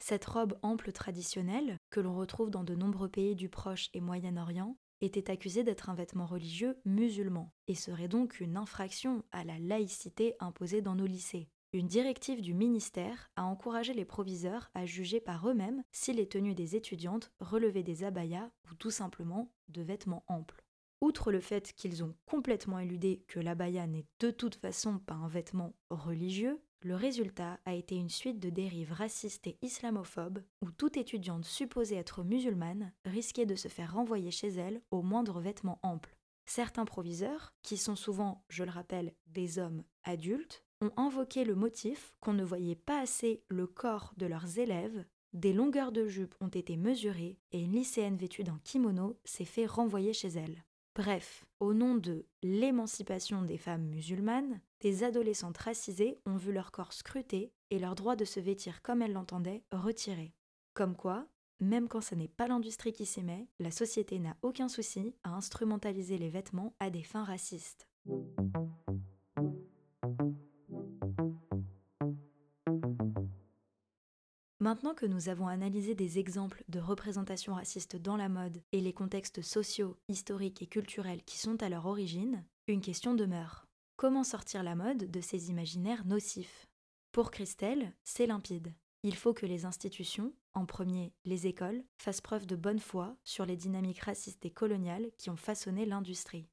Cette robe ample traditionnelle, que l'on retrouve dans de nombreux pays du Proche et Moyen-Orient, était accusée d'être un vêtement religieux musulman et serait donc une infraction à la laïcité imposée dans nos lycées. Une directive du ministère a encouragé les proviseurs à juger par eux-mêmes si les tenues des étudiantes relevaient des abayas ou tout simplement de vêtements amples. Outre le fait qu'ils ont complètement éludé que l'abaya n'est de toute façon pas un vêtement religieux, le résultat a été une suite de dérives racistes et islamophobes où toute étudiante supposée être musulmane risquait de se faire renvoyer chez elle au moindre vêtement ample. Certains proviseurs, qui sont souvent, je le rappelle, des hommes adultes, ont invoqué le motif qu'on ne voyait pas assez le corps de leurs élèves, des longueurs de jupe ont été mesurées et une lycéenne vêtue d'un kimono s'est fait renvoyer chez elle. Bref, au nom de l'émancipation des femmes musulmanes, des adolescentes racisées ont vu leur corps scruté et leur droit de se vêtir comme elles l'entendaient retiré. Comme quoi, même quand ce n'est pas l'industrie qui s'y met, la société n'a aucun souci à instrumentaliser les vêtements à des fins racistes. Maintenant que nous avons analysé des exemples de représentation raciste dans la mode et les contextes sociaux, historiques et culturels qui sont à leur origine, une question demeure. Comment sortir la mode de ces imaginaires nocifs? Pour Christelle, c'est limpide. Il faut que les institutions, en premier les écoles, fassent preuve de bonne foi sur les dynamiques racistes et coloniales qui ont façonné l'industrie.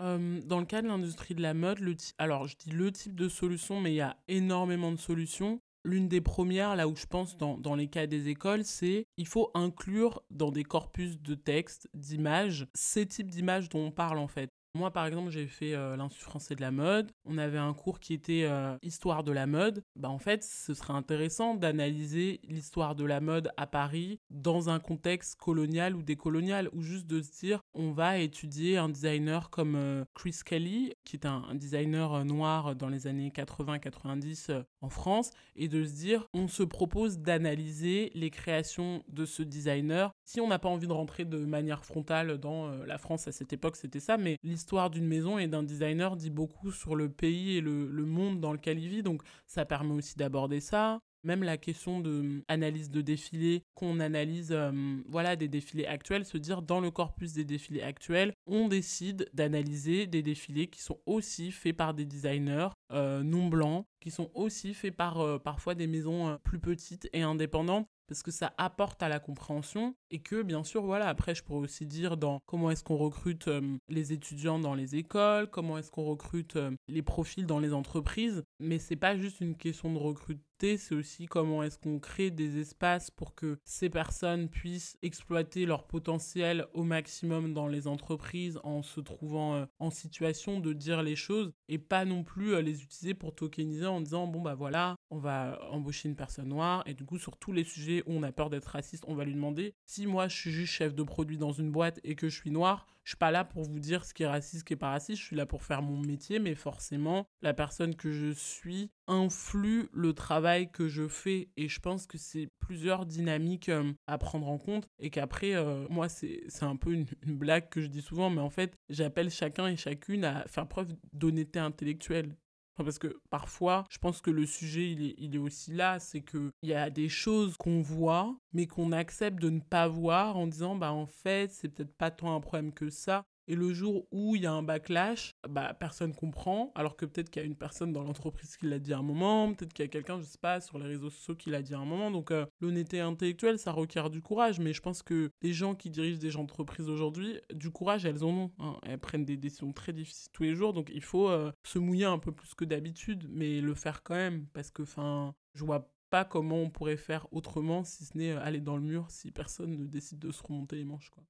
Euh, dans le cas de l'industrie de la mode, alors je dis le type de solution, mais il y a énormément de solutions. L'une des premières, là où je pense dans, les cas des écoles, c'est il faut inclure dans des corpus de textes, d'images, ces types d'images dont on parle en fait. Moi, par exemple, j'ai fait euh, l'Institut français de la mode. On avait un cours qui était euh, Histoire de la mode. Bah, en fait, ce serait intéressant d'analyser l'histoire de la mode à Paris dans un contexte colonial ou décolonial, ou juste de se dire, on va étudier un designer comme euh, Chris Kelly, qui est un, designer noir dans les années 80-90 en France, et de se dire, on se propose d'analyser les créations de ce designer. Si on n'a pas envie de rentrer de manière frontale dans la France à cette époque, c'était ça, mais l'histoire d'une maison et d'un designer dit beaucoup sur le pays et le, monde dans lequel il vit. Donc ça permet aussi d'aborder ça. Même la question de hum, analyse de défilés, qu'on analyse hum, voilà des défilés actuels, se dire dans le corpus des défilés actuels, on décide d'analyser des défilés qui sont aussi faits par des designers euh, non blancs, qui sont aussi faits par euh, parfois des maisons euh, plus petites et indépendantes parce que ça apporte à la compréhension et que bien sûr voilà après je pourrais aussi dire dans comment est-ce qu'on recrute euh, les étudiants dans les écoles comment est-ce qu'on recrute euh, les profils dans les entreprises mais c'est pas juste une question de recruter c'est aussi comment est-ce qu'on crée des espaces pour que ces personnes puissent exploiter leur potentiel au maximum dans les entreprises en se trouvant euh, en situation de dire les choses et pas non plus les utiliser pour tokeniser en disant bon bah voilà on va embaucher une personne noire et du coup sur tous les sujets où on a peur d'être raciste on va lui demander si moi je suis juste chef de produit dans une boîte et que je suis noir je suis pas là pour vous dire ce qui est raciste, ce qui est pas raciste, je suis là pour faire mon métier, mais forcément, la personne que je suis influe le travail que je fais et je pense que c'est plusieurs dynamiques euh, à prendre en compte et qu'après, euh, moi, c'est un peu une, blague que je dis souvent, mais en fait, j'appelle chacun et chacune à faire preuve d'honnêteté intellectuelle parce que parfois, je pense que le sujet, il est, aussi là, c'est qu'il y a des choses qu'on voit, mais qu'on accepte de ne pas voir en disant, bah en fait, c'est peut-être pas tant un problème que ça. Et le jour où il y a un backlash, bah, personne comprend, alors que peut-être qu'il y a une personne dans l'entreprise qui l'a dit à un moment, peut-être qu'il y a quelqu'un, je sais pas, sur les réseaux sociaux qui l'a dit à un moment. Donc euh, l'honnêteté intellectuelle, ça requiert du courage, mais je pense que les gens qui dirigent des entreprises aujourd'hui, du courage, elles en ont. Hein. Elles prennent des décisions très difficiles tous les jours, donc il faut euh, se mouiller un peu plus que d'habitude, mais le faire quand même, parce que, enfin, je vois pas comment on pourrait faire autrement si ce n'est euh, aller dans le mur si personne ne décide de se remonter les manches, quoi.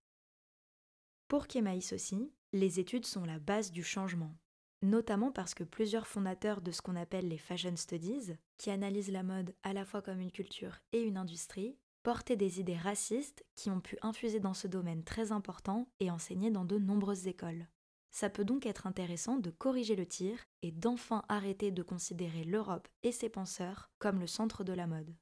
Pour Kemaïs aussi, les études sont la base du changement, notamment parce que plusieurs fondateurs de ce qu'on appelle les Fashion Studies, qui analysent la mode à la fois comme une culture et une industrie, portaient des idées racistes qui ont pu infuser dans ce domaine très important et enseigner dans de nombreuses écoles. Ça peut donc être intéressant de corriger le tir et d'enfin arrêter de considérer l'Europe et ses penseurs comme le centre de la mode.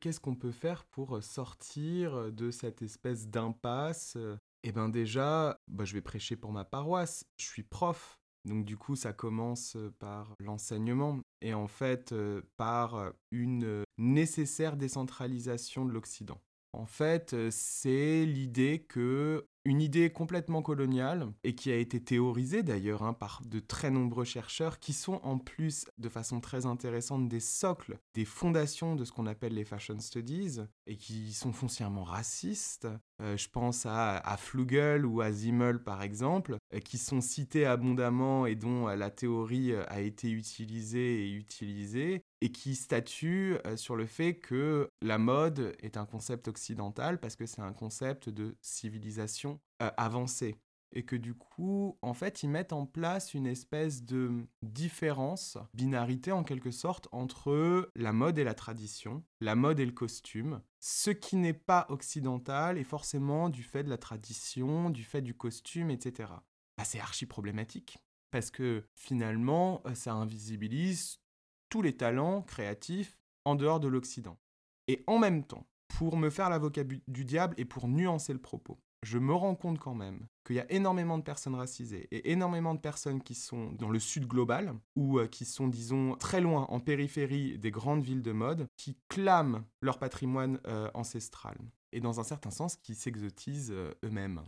Qu'est-ce qu'on peut faire pour sortir de cette espèce d'impasse eh ben déjà, bah, je vais prêcher pour ma paroisse. Je suis prof. Donc du coup, ça commence par l'enseignement et en fait par une nécessaire décentralisation de l'Occident. En fait, c'est l'idée que une idée complètement coloniale et qui a été théorisée d'ailleurs hein, par de très nombreux chercheurs qui sont en plus de façon très intéressante des socles, des fondations de ce qu'on appelle les fashion studies et qui sont foncièrement racistes. Euh, je pense à, à, Flugel ou à Zimmel par exemple, euh, qui sont cités abondamment et dont euh, la théorie a été utilisée et utilisée et qui statuent sur le fait que la mode est un concept occidental parce que c'est un concept de civilisation euh, avancé Et que du coup, en fait, ils mettent en place une espèce de différence, binarité en quelque sorte, entre la mode et la tradition, la mode et le costume. Ce qui n'est pas occidental est forcément du fait de la tradition, du fait du costume, etc. Bah, c'est archi problématique. Parce que finalement, euh, ça invisibilise tous les talents créatifs en dehors de l'Occident. Et en même temps, pour me faire l'avocat du diable et pour nuancer le propos. Je me rends compte quand même qu'il y a énormément de personnes racisées et énormément de personnes qui sont dans le sud global ou euh, qui sont, disons, très loin en périphérie des grandes villes de mode, qui clament leur patrimoine euh, ancestral et dans un certain sens qui s'exotisent euh, eux-mêmes.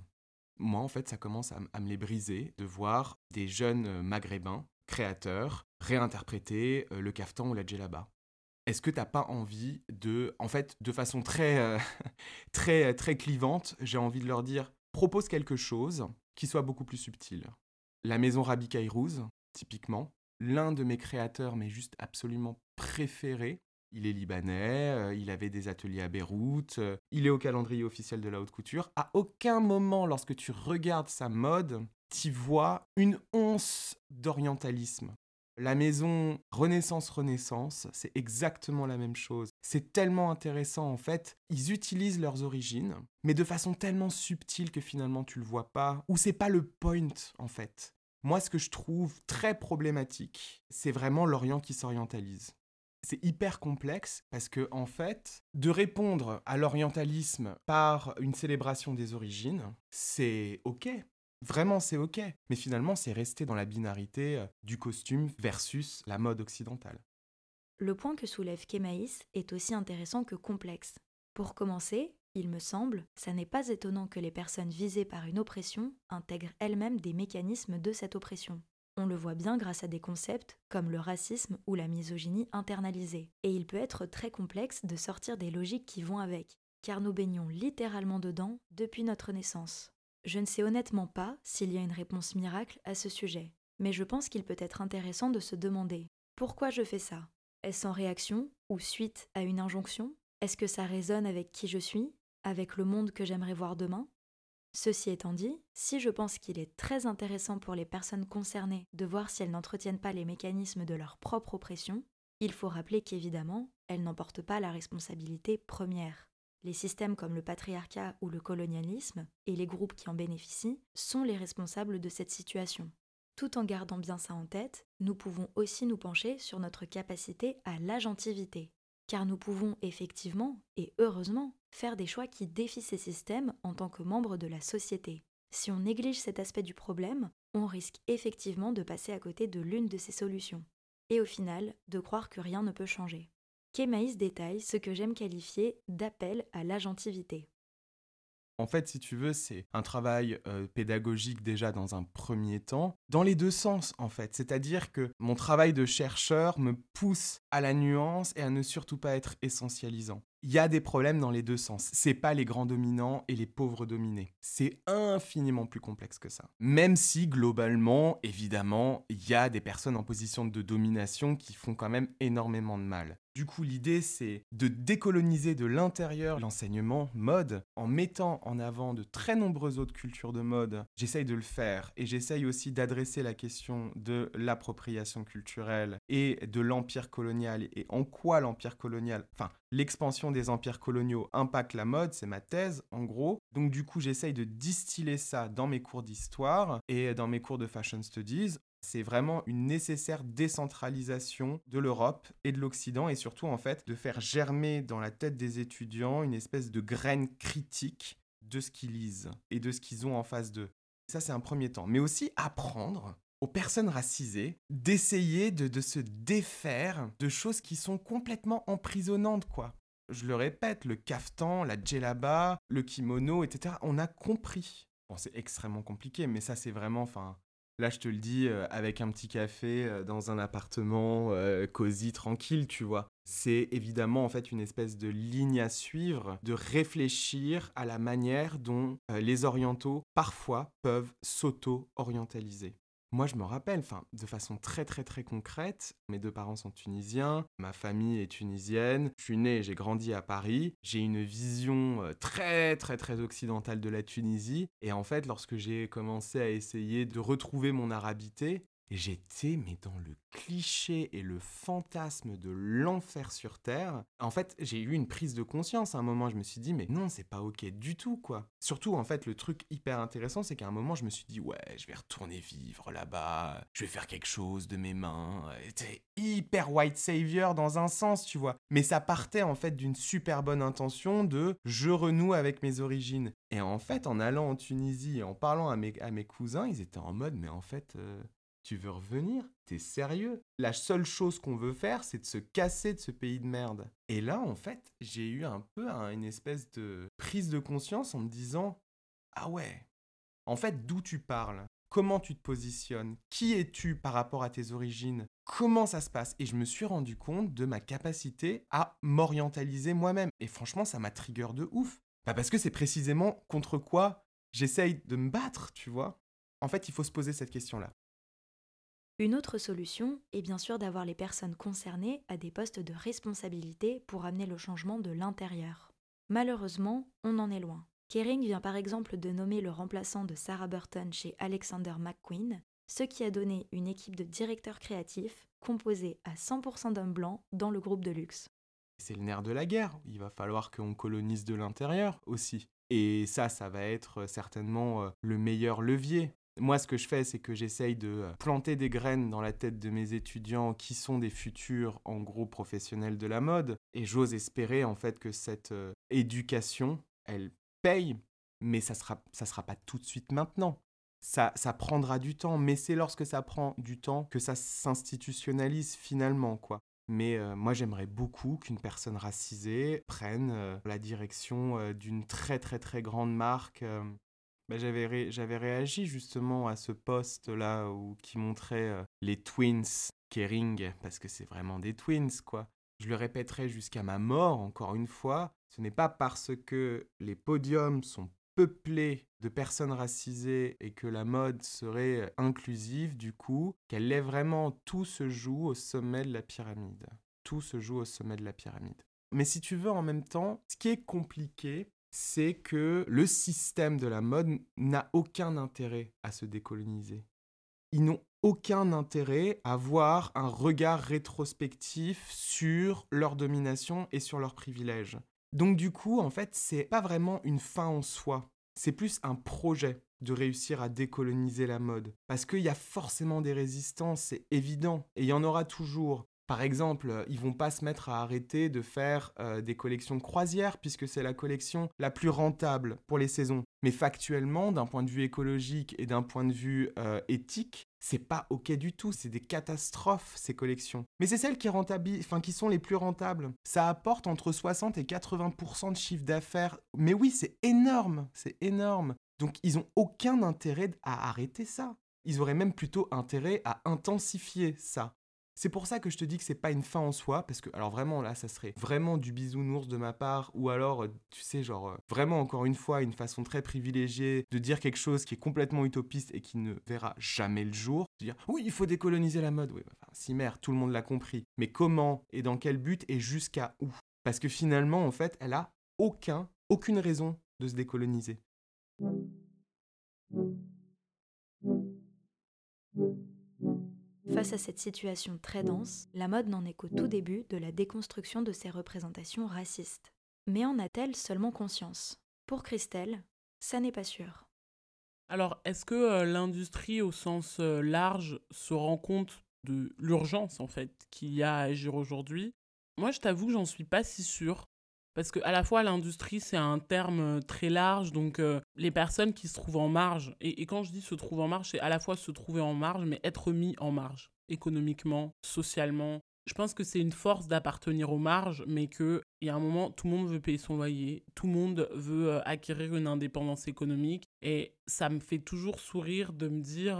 Moi, en fait, ça commence à, me les briser de voir des jeunes maghrébins, créateurs, réinterpréter le kaftan ou la djellaba est-ce que tu n'as pas envie de, en fait, de façon très, euh, très, très clivante, j'ai envie de leur dire, propose quelque chose qui soit beaucoup plus subtil. La maison Rabbi Kairouz, typiquement, l'un de mes créateurs, mais juste absolument préféré. Il est libanais, euh, il avait des ateliers à Beyrouth, euh, il est au calendrier officiel de la haute couture. À aucun moment, lorsque tu regardes sa mode, tu vois une once d'orientalisme. La maison Renaissance-Renaissance, c'est exactement la même chose. C'est tellement intéressant en fait. Ils utilisent leurs origines, mais de façon tellement subtile que finalement tu le vois pas, ou c'est pas le point en fait. Moi, ce que je trouve très problématique, c'est vraiment l'Orient qui s'orientalise. C'est hyper complexe parce que, en fait, de répondre à l'orientalisme par une célébration des origines, c'est ok. Vraiment, c'est ok. Mais finalement, c'est rester dans la binarité euh, du costume versus la mode occidentale. Le point que soulève Kemaïs est aussi intéressant que complexe. Pour commencer, il me semble, ça n'est pas étonnant que les personnes visées par une oppression intègrent elles-mêmes des mécanismes de cette oppression. On le voit bien grâce à des concepts comme le racisme ou la misogynie internalisée. Et il peut être très complexe de sortir des logiques qui vont avec, car nous baignons littéralement dedans depuis notre naissance. Je ne sais honnêtement pas s'il y a une réponse miracle à ce sujet, mais je pense qu'il peut être intéressant de se demander pourquoi je fais ça. Est-ce en réaction ou suite à une injonction? Est-ce que ça résonne avec qui je suis Avec le monde que j'aimerais voir demain? Ceci étant dit, si je pense qu'il est très intéressant pour les personnes concernées de voir si elles n'entretiennent pas les mécanismes de leur propre oppression, il faut rappeler qu'évidemment, elles n'en portent pas la responsabilité première. Les systèmes comme le patriarcat ou le colonialisme, et les groupes qui en bénéficient, sont les responsables de cette situation. Tout en gardant bien ça en tête, nous pouvons aussi nous pencher sur notre capacité à l'agentivité, car nous pouvons effectivement, et heureusement, faire des choix qui défient ces systèmes en tant que membres de la société. Si on néglige cet aspect du problème, on risque effectivement de passer à côté de l'une de ces solutions, et au final de croire que rien ne peut changer. Kémaïs détaille ce que j'aime qualifier d'appel à l'agentivité. En fait, si tu veux, c'est un travail euh, pédagogique déjà dans un premier temps, dans les deux sens en fait. C'est-à-dire que mon travail de chercheur me pousse à la nuance et à ne surtout pas être essentialisant il y a des problèmes dans les deux sens. C'est pas les grands dominants et les pauvres dominés. C'est infiniment plus complexe que ça. Même si globalement, évidemment, il y a des personnes en position de domination qui font quand même énormément de mal. Du coup, l'idée, c'est de décoloniser de l'intérieur l'enseignement mode en mettant en avant de très nombreuses autres cultures de mode. J'essaye de le faire et j'essaye aussi d'adresser la question de l'appropriation culturelle et de l'empire colonial et en quoi l'empire colonial, enfin, l'expansion des empires coloniaux impacte la mode, c'est ma thèse en gros. Donc du coup, j'essaye de distiller ça dans mes cours d'histoire et dans mes cours de fashion studies. C'est vraiment une nécessaire décentralisation de l'Europe et de l'Occident et surtout en fait de faire germer dans la tête des étudiants une espèce de graine critique de ce qu'ils lisent et de ce qu'ils ont en face d'eux. Ça, c'est un premier temps. Mais aussi apprendre aux personnes racisées d'essayer de, se défaire de choses qui sont complètement emprisonnantes, quoi. Je le répète, le kaftan, la djellaba, le kimono, etc., on a compris. Bon, c'est extrêmement compliqué, mais ça, c'est vraiment, enfin, là, je te le dis, euh, avec un petit café euh, dans un appartement euh, cosy, tranquille, tu vois. C'est évidemment, en fait, une espèce de ligne à suivre, de réfléchir à la manière dont les orientaux, parfois, peuvent s'auto-orientaliser. Moi, je me rappelle, enfin, de façon très très très concrète, mes deux parents sont tunisiens, ma famille est tunisienne, je suis né et j'ai grandi à Paris, j'ai une vision euh, très très très occidentale de la Tunisie, et en fait, lorsque j'ai commencé à essayer de retrouver mon arabité, j'étais mais dans le cliché et le fantasme de l'enfer sur terre. En fait, j'ai eu une prise de conscience à un moment, je me suis dit mais non, c'est pas OK du tout quoi. Surtout en fait, le truc hyper intéressant, c'est qu'à un moment je me suis dit ouais, je vais retourner vivre là-bas, je vais faire quelque chose de mes mains. C'était hyper white savior dans un sens, tu vois. Mais ça partait en fait d'une super bonne intention de je renoue avec mes origines. Et en fait, en allant en Tunisie et en parlant à mes, à mes cousins, ils étaient en mode, mais en fait, euh, tu veux revenir? T'es sérieux? La seule chose qu'on veut faire, c'est de se casser de ce pays de merde. Et là, en fait, j'ai eu un peu une espèce de prise de conscience en me disant, ah ouais, en fait, d'où tu parles? Comment tu te positionnes? Qui es-tu par rapport à tes origines? Comment ça se passe Et je me suis rendu compte de ma capacité à m'orientaliser moi-même. Et franchement, ça m'a trigger de ouf. Bah parce que c'est précisément contre quoi j'essaye de me battre, tu vois? En fait, il faut se poser cette question-là. Une autre solution est bien sûr d'avoir les personnes concernées à des postes de responsabilité pour amener le changement de l'intérieur. Malheureusement, on en est loin. Kering vient par exemple de nommer le remplaçant de Sarah Burton chez Alexander McQueen, ce qui a donné une équipe de directeurs créatifs composée à 100% d'hommes blancs dans le groupe de luxe. C'est le nerf de la guerre, il va falloir qu'on colonise de l'intérieur aussi. Et ça, ça va être certainement euh, le meilleur levier. Moi, ce que je fais, c'est que j'essaye de euh, planter des graines dans la tête de mes étudiants qui sont des futurs, en gros, professionnels de la mode. Et j'ose espérer, en fait, que cette euh, éducation, elle paye, mais ça sera, ça sera pas tout de suite maintenant. Ça, ça prendra du temps, mais c'est lorsque ça prend du temps que ça s'institutionnalise finalement, quoi. Mais euh, moi, j'aimerais beaucoup qu'une personne racisée prenne la direction d'une très très très grande marque. Bah, j'avais, réagi justement à ce post-là où, qui montrait les twins Kering, parce que c'est vraiment des twins, quoi. Je le répéterai jusqu'à ma mort, encore une fois, ce n'est pas parce que les podiums sont peuplés de personnes racisées et que la mode serait inclusive, du coup, qu'elle est vraiment tout se joue au sommet de la pyramide. Tout se joue au sommet de la pyramide. Mais si tu veux, en même temps, ce qui est compliqué, c'est que le système de la mode n'a aucun intérêt à se décoloniser. Ils n'ont aucun intérêt à avoir un regard rétrospectif sur leur domination et sur leurs privilèges. Donc du coup, en fait, c'est pas vraiment une fin en soi. C'est plus un projet de réussir à décoloniser la mode. Parce qu'il y a forcément des résistances, c'est évident. Et il y en aura toujours. Par exemple, ils vont pas se mettre à arrêter de faire euh, des collections croisières puisque c'est la collection la plus rentable pour les saisons. Mais factuellement, d'un point de vue écologique et d'un point de vue euh, éthique, c'est pas ok du tout, c'est des catastrophes ces collections. Mais c'est celles qui enfin qui sont les plus rentables. Ça apporte entre 60 et 80% de chiffre d'affaires. Mais oui, c'est énorme, c'est énorme. Donc ils ont aucun intérêt à arrêter ça. Ils auraient même plutôt intérêt à intensifier ça. C'est pour ça que je te dis que c'est pas une fin en soi, parce que, alors vraiment, là, ça serait vraiment du bisounours de ma part, ou alors, euh, tu sais, genre, euh, vraiment, encore une fois, une façon très privilégiée de dire quelque chose qui est complètement utopiste et qui ne verra jamais le jour. De dire, oui, il faut décoloniser la mode. Oui, enfin, si merde, tout le monde l'a compris. Mais comment et dans quel but et jusqu'à où? Parce que finalement, en fait, elle a aucun, aucune raison de se décoloniser. Face à cette situation très dense, la mode n'en est qu'au tout début de la déconstruction de ces représentations racistes. Mais en a-t-elle seulement conscience? Pour Christelle, ça n'est pas sûr. Alors, est-ce que euh, l'industrie au sens euh, large se rend compte de l'urgence en fait qu'il y a à agir aujourd'hui? Moi, je t'avoue que j'en suis pas si sûre. Parce que à la fois l'industrie c'est un terme euh, très large, donc euh, les personnes qui se trouvent en marge, et, quand je dis se trouver en marge, c'est à la fois se trouver en marge, mais être mis en marge, économiquement, socialement. Je pense que c'est une force d'appartenir aux marges, mais qu'il y a un moment, tout le monde veut payer son loyer, tout le monde veut euh, acquérir une indépendance économique, et ça me fait toujours sourire de me dire,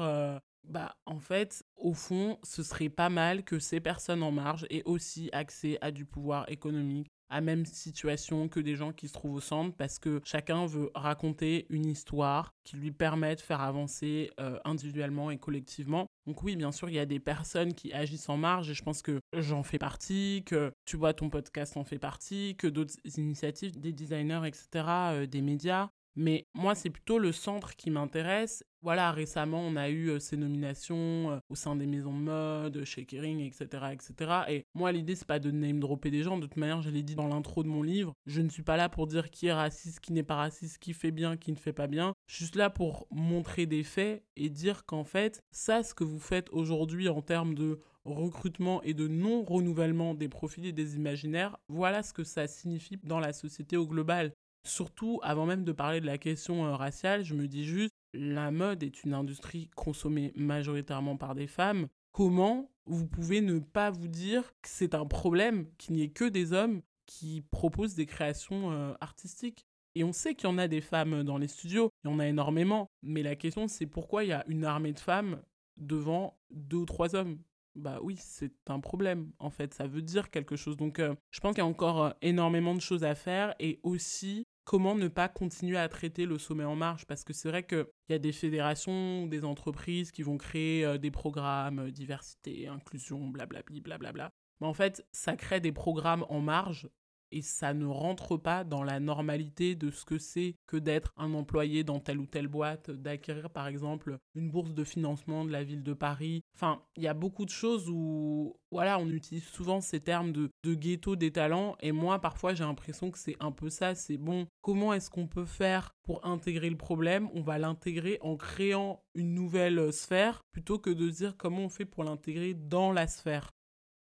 bah en fait, au fond, ce serait pas mal que ces personnes en marge aient aussi accès à du pouvoir économique, à même situation que des gens qui se trouvent au centre parce que chacun veut raconter une histoire qui lui permet de faire avancer euh, individuellement et collectivement. Donc oui, bien sûr, il y a des personnes qui agissent en marge et je pense que j'en fais partie, que tu vois ton podcast en fait partie, que d'autres initiatives, des designers, etc., euh, des médias. Mais moi, c'est plutôt le centre qui m'intéresse. Voilà, récemment, on a eu euh, ces nominations euh, au sein des maisons de mode, chez Kering, etc., etc. Et moi, l'idée, c'est pas de name dropper des gens. De toute manière, je l'ai dit dans l'intro de mon livre, je ne suis pas là pour dire qui est raciste, qui n'est pas raciste, qui fait bien, qui ne fait pas bien. Je suis juste là pour montrer des faits et dire qu'en fait, ça, ce que vous faites aujourd'hui en termes de recrutement et de non-renouvellement des profils et des imaginaires, voilà ce que ça signifie dans la société au global. Surtout, avant même de parler de la question euh, raciale, je me dis juste, la mode est une industrie consommée majoritairement par des femmes. Comment vous pouvez ne pas vous dire que c'est un problème qu'il n'y ait que des hommes qui proposent des créations euh, artistiques? Et on sait qu'il y en a des femmes dans les studios, il y en a énormément. Mais la question, c'est pourquoi il y a une armée de femmes devant deux ou trois hommes? Bah oui, c'est un problème en fait, ça veut dire quelque chose. Donc euh, je pense qu'il y a encore euh, énormément de choses à faire et aussi comment ne pas continuer à traiter le sommet en marche? Parce que c'est vrai qu'il y a des fédérations, des entreprises qui vont créer euh, des programmes diversité, inclusion, blablabla, blablabla. Mais en fait, ça crée des programmes en marge et ça ne rentre pas dans la normalité de ce que c'est que d'être un employé dans telle ou telle boîte, d'acquérir par exemple une bourse de financement de la ville de Paris. Enfin, il y a beaucoup de choses où, voilà, on utilise souvent ces termes de, de ghetto des talents et moi parfois j'ai l'impression que c'est un peu ça, c'est bon, comment est-ce qu'on peut faire pour intégrer le problème? On va l'intégrer en créant une nouvelle sphère plutôt que de dire comment on fait pour l'intégrer dans la sphère.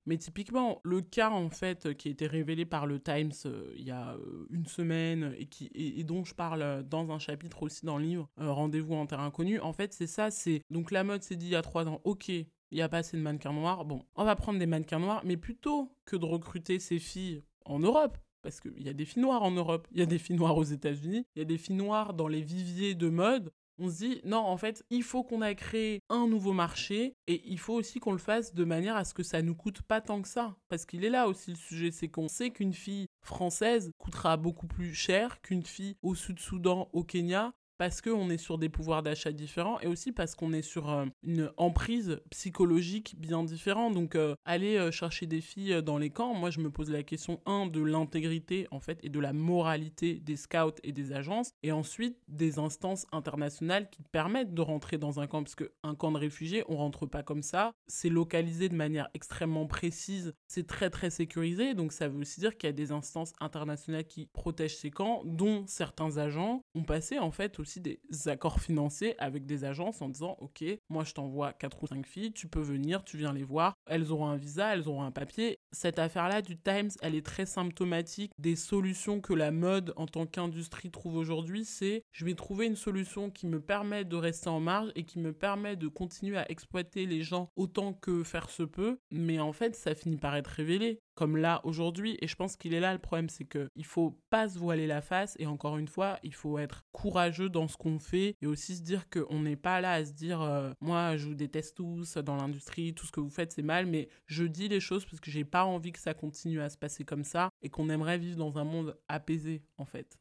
Mais typiquement, le cas en fait qui a été révélé par le Times euh, il y a euh, une semaine et, qui, dont je parle euh, dans un chapitre aussi dans le livre Rendez-vous en terrain inconnu, en fait c'est ça, c'est donc la mode s'est dit il y a trois ans, ok, il n'y a pas assez de mannequins noirs, bon, on va prendre des mannequins noirs, mais plutôt que de recruter ces filles en Europe, parce qu'il y a des filles noires en Europe, il y a des filles noires aux États-Unis, il y a des filles noires dans les viviers de mode on se dit non en fait il faut qu'on ait créé un nouveau marché et il faut aussi qu'on le fasse de manière à ce que ça nous coûte pas tant que ça. Parce qu'il est là aussi le sujet c'est qu'on sait qu'une fille française coûtera beaucoup plus cher qu'une fille au Sud-Soudan au Kenya parce qu'on est sur des pouvoirs d'achat différents et aussi parce qu'on est sur euh, une emprise psychologique bien différente. Donc euh, aller euh, chercher des filles dans les camps, moi je me pose la question, un, de l'intégrité en fait et de la moralité des scouts et des agences, et ensuite des instances internationales qui permettent de rentrer dans un camp, parce qu'un camp de réfugiés, on rentre pas comme ça, c'est localisé de manière extrêmement précise, c'est très très sécurisé, donc ça veut aussi dire qu'il y a des instances internationales qui protègent ces camps, dont certains agents ont passé en fait aussi des accords financiers avec des agences en disant ok moi je t'envoie 4 ou 5 filles tu peux venir tu viens les voir. Elles auront un visa elles auront un papier. Cette affaire là du Times elle est très symptomatique des solutions que la mode en tant qu'industrie trouve aujourd'hui. C'est je vais trouver une solution qui me permet de rester en marge et qui me permet de continuer à exploiter les gens autant que faire se peut. Mais en fait ça finit par être révélé comme là aujourd'hui. Et je pense qu'il est là le problème, c'est qu'il faut pas se voiler la face. Et encore une fois, il faut être courageux dans ce qu'on fait et aussi se dire qu'on n'est pas là à se dire euh, moi je vous déteste tous dans l'industrie, tout ce que vous faites c'est mal. Mais je dis les choses parce que j'ai pas envie que ça continue à se passer comme ça et qu'on aimerait vivre dans un monde apaisé en fait.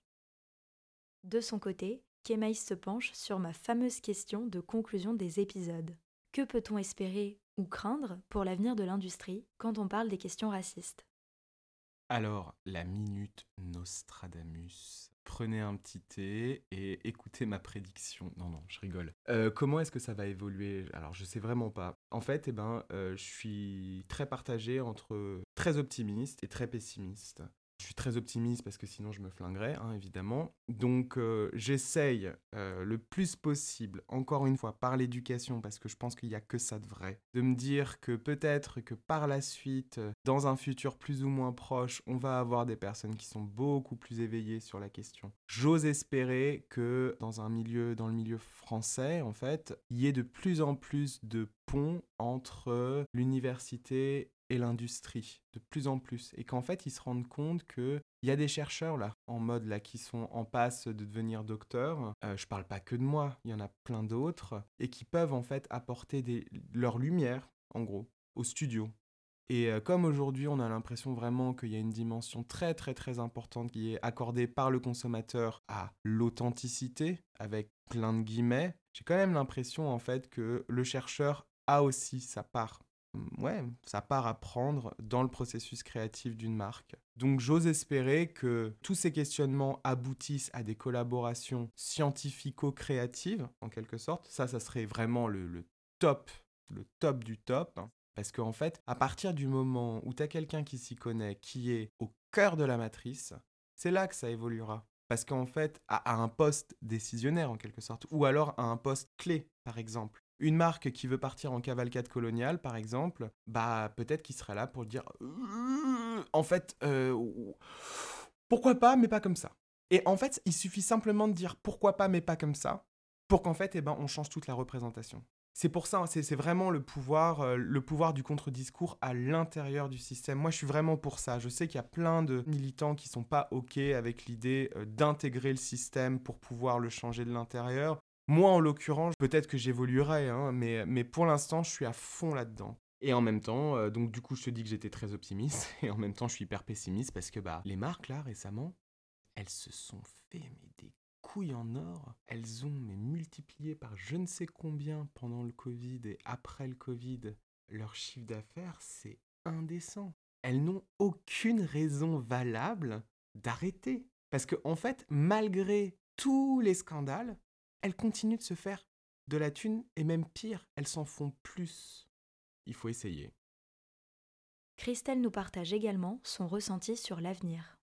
De son côté, Kémaïs se penche sur ma fameuse question de conclusion des épisodes. Que peut-on espérer ou craindre pour l'avenir de l'industrie quand on parle des questions racistes Alors, la minute Nostradamus. Prenez un petit thé et écoutez ma prédiction. Non, non, je rigole. Euh, comment est-ce que ça va évoluer? Alors, je sais vraiment pas. En fait, eh ben, euh, je suis très partagé entre très optimiste et très pessimiste. Je suis très optimiste parce que sinon je me flinguerais, hein, évidemment. Donc euh, j'essaye euh, le plus possible, encore une fois, par l'éducation, parce que je pense qu'il n'y a que ça de vrai, de me dire que peut-être que par la suite, euh, dans un futur plus ou moins proche, on va avoir des personnes qui sont beaucoup plus éveillées sur la question. J'ose espérer que dans un milieu, dans le milieu français, en fait, il y ait de plus en plus de ponts entre l'université et l'industrie de plus en plus. Et qu'en fait ils se rendent compte que il y a des chercheurs là en mode là qui sont en passe de devenir docteurs. Euh, je parle pas que de moi il y en a plein d'autres et qui peuvent en fait apporter leur lumière en gros au studio. Et euh, comme aujourd'hui on a l'impression vraiment qu'il y a une dimension très très très importante qui est accordée par le consommateur à l'authenticité avec plein de guillemets j'ai quand même l'impression en fait que le chercheur a aussi sa part ouais, ça part à prendre dans le processus créatif d'une marque. Donc j'ose espérer que tous ces questionnements aboutissent à des collaborations scientifico-créatives, en quelque sorte. Ça, ça serait vraiment le, top, le top du top. Hein. Parce qu'en fait, à partir du moment où tu as quelqu'un qui s'y connaît, qui est au cœur de la matrice, c'est là que ça évoluera. Parce qu'en fait, à, un poste décisionnaire en quelque sorte, ou alors à un poste clé, par exemple. Une marque qui veut partir en cavalcade coloniale, par exemple, bah peut-être qu'il sera là pour dire en fait, euh, pourquoi pas, mais pas comme ça. Et en fait, il suffit simplement de dire pourquoi pas, mais pas comme ça, pour qu'en fait, eh ben, on change toute la représentation. C'est pour ça, hein, c'est vraiment le pouvoir, euh, le pouvoir du contre-discours à l'intérieur du système. Moi, je suis vraiment pour ça. Je sais qu'il y a plein de militants qui sont pas OK avec l'idée euh, d'intégrer le système pour pouvoir le changer de l'intérieur. Moi, en l'occurrence, peut-être que j'évoluerai, hein, mais, mais pour l'instant, je suis à fond là-dedans. Et en même temps, euh, donc du coup, je te dis que j'étais très optimiste, et en même temps, je suis hyper pessimiste parce que bah, les marques, là, récemment, elles se sont fait mais des couilles en or. Elles ont mais multiplié par je ne sais combien pendant le Covid et après le Covid leur chiffre d'affaires, c'est indécent. Elles n'ont aucune raison valable d'arrêter. Parce que, en fait, malgré tous les scandales, elles continuent de se faire de la thune et même pire, elles s'en font plus. Il faut essayer. Christelle nous partage également son ressenti sur l'avenir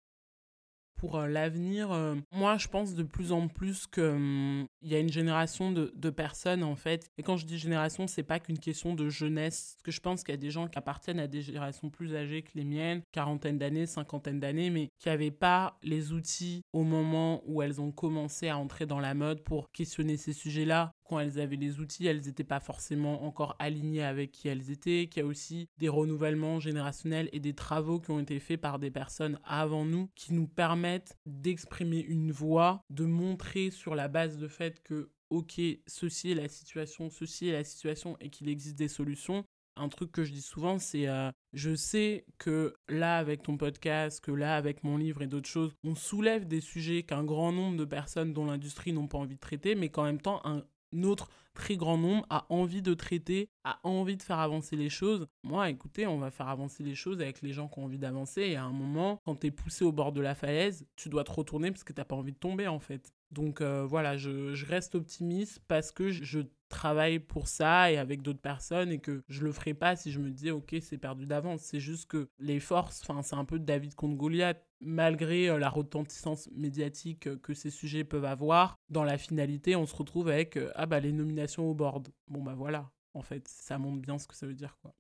pour euh, l'avenir, euh, moi je pense de plus en plus qu'il hum, y a une génération de, personnes en fait. Et quand je dis génération, c'est pas qu'une question de jeunesse. Parce que je pense qu'il y a des gens qui appartiennent à des générations plus âgées que les miennes, quarantaine d'années, cinquantaine d'années, mais qui n'avaient pas les outils au moment où elles ont commencé à entrer dans la mode pour questionner ces sujets-là elles avaient les outils, elles n'étaient pas forcément encore alignées avec qui elles étaient, qu'il y a aussi des renouvellements générationnels et des travaux qui ont été faits par des personnes avant nous qui nous permettent d'exprimer une voix, de montrer sur la base de fait que ok, ceci est la situation, ceci est la situation et qu'il existe des solutions. Un truc que je dis souvent, c'est euh, je sais que là, avec ton podcast, que là, avec mon livre et d'autres choses, on soulève des sujets qu'un grand nombre de personnes dont l'industrie n'ont pas envie de traiter, mais qu'en même temps, un notre très grand nombre a envie de traiter, a envie de faire avancer les choses. Moi, écoutez, on va faire avancer les choses avec les gens qui ont envie d'avancer. Et à un moment, quand tu es poussé au bord de la falaise, tu dois te retourner parce que tu n'as pas envie de tomber, en fait. Donc euh, voilà, je, je, reste optimiste parce que je travaille pour ça et avec d'autres personnes et que je le ferai pas si je me disais ok c'est perdu d'avance. C'est juste que les forces, c'est un peu David contre Goliath malgré euh, la retentissance médiatique euh, que ces sujets peuvent avoir, dans la finalité, on se retrouve avec ah bah les nominations au board. Bon bah voilà, en fait, ça montre bien ce que ça veut dire quoi.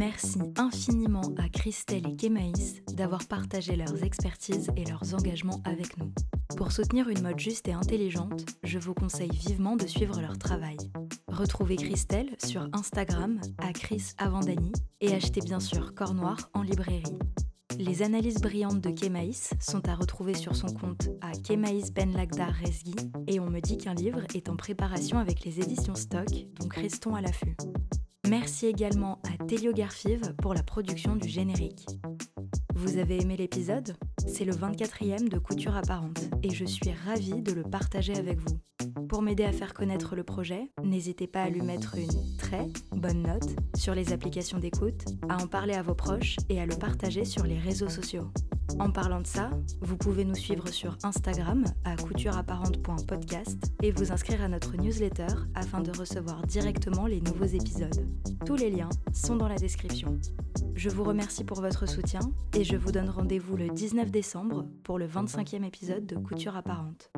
Merci infiniment à Christelle et Kémaïs d'avoir partagé leurs expertises et leurs engagements avec nous. Pour soutenir une mode juste et intelligente, je vous conseille vivement de suivre leur travail. Retrouvez Christelle sur Instagram à Chris Avandani et achetez bien sûr Corps en librairie. Les analyses brillantes de Kémaïs sont à retrouver sur son compte à Kémaïs Ben Lagdar Resgi et on me dit qu'un livre est en préparation avec les éditions Stock, donc restons à l'affût. Merci également à Telio Garfive pour la production du générique. Vous avez aimé l'épisode? C'est le 24e de Couture Apparente et je suis ravie de le partager avec vous. Pour m'aider à faire connaître le projet, n'hésitez pas à lui mettre une très bonne note sur les applications d'écoute, à en parler à vos proches et à le partager sur les réseaux sociaux. En parlant de ça, vous pouvez nous suivre sur Instagram à coutureapparente.podcast et vous inscrire à notre newsletter afin de recevoir directement les nouveaux épisodes. Tous les liens sont dans la description. Je vous remercie pour votre soutien et je vous donne rendez-vous le 19 décembre pour le 25e épisode de Couture apparente.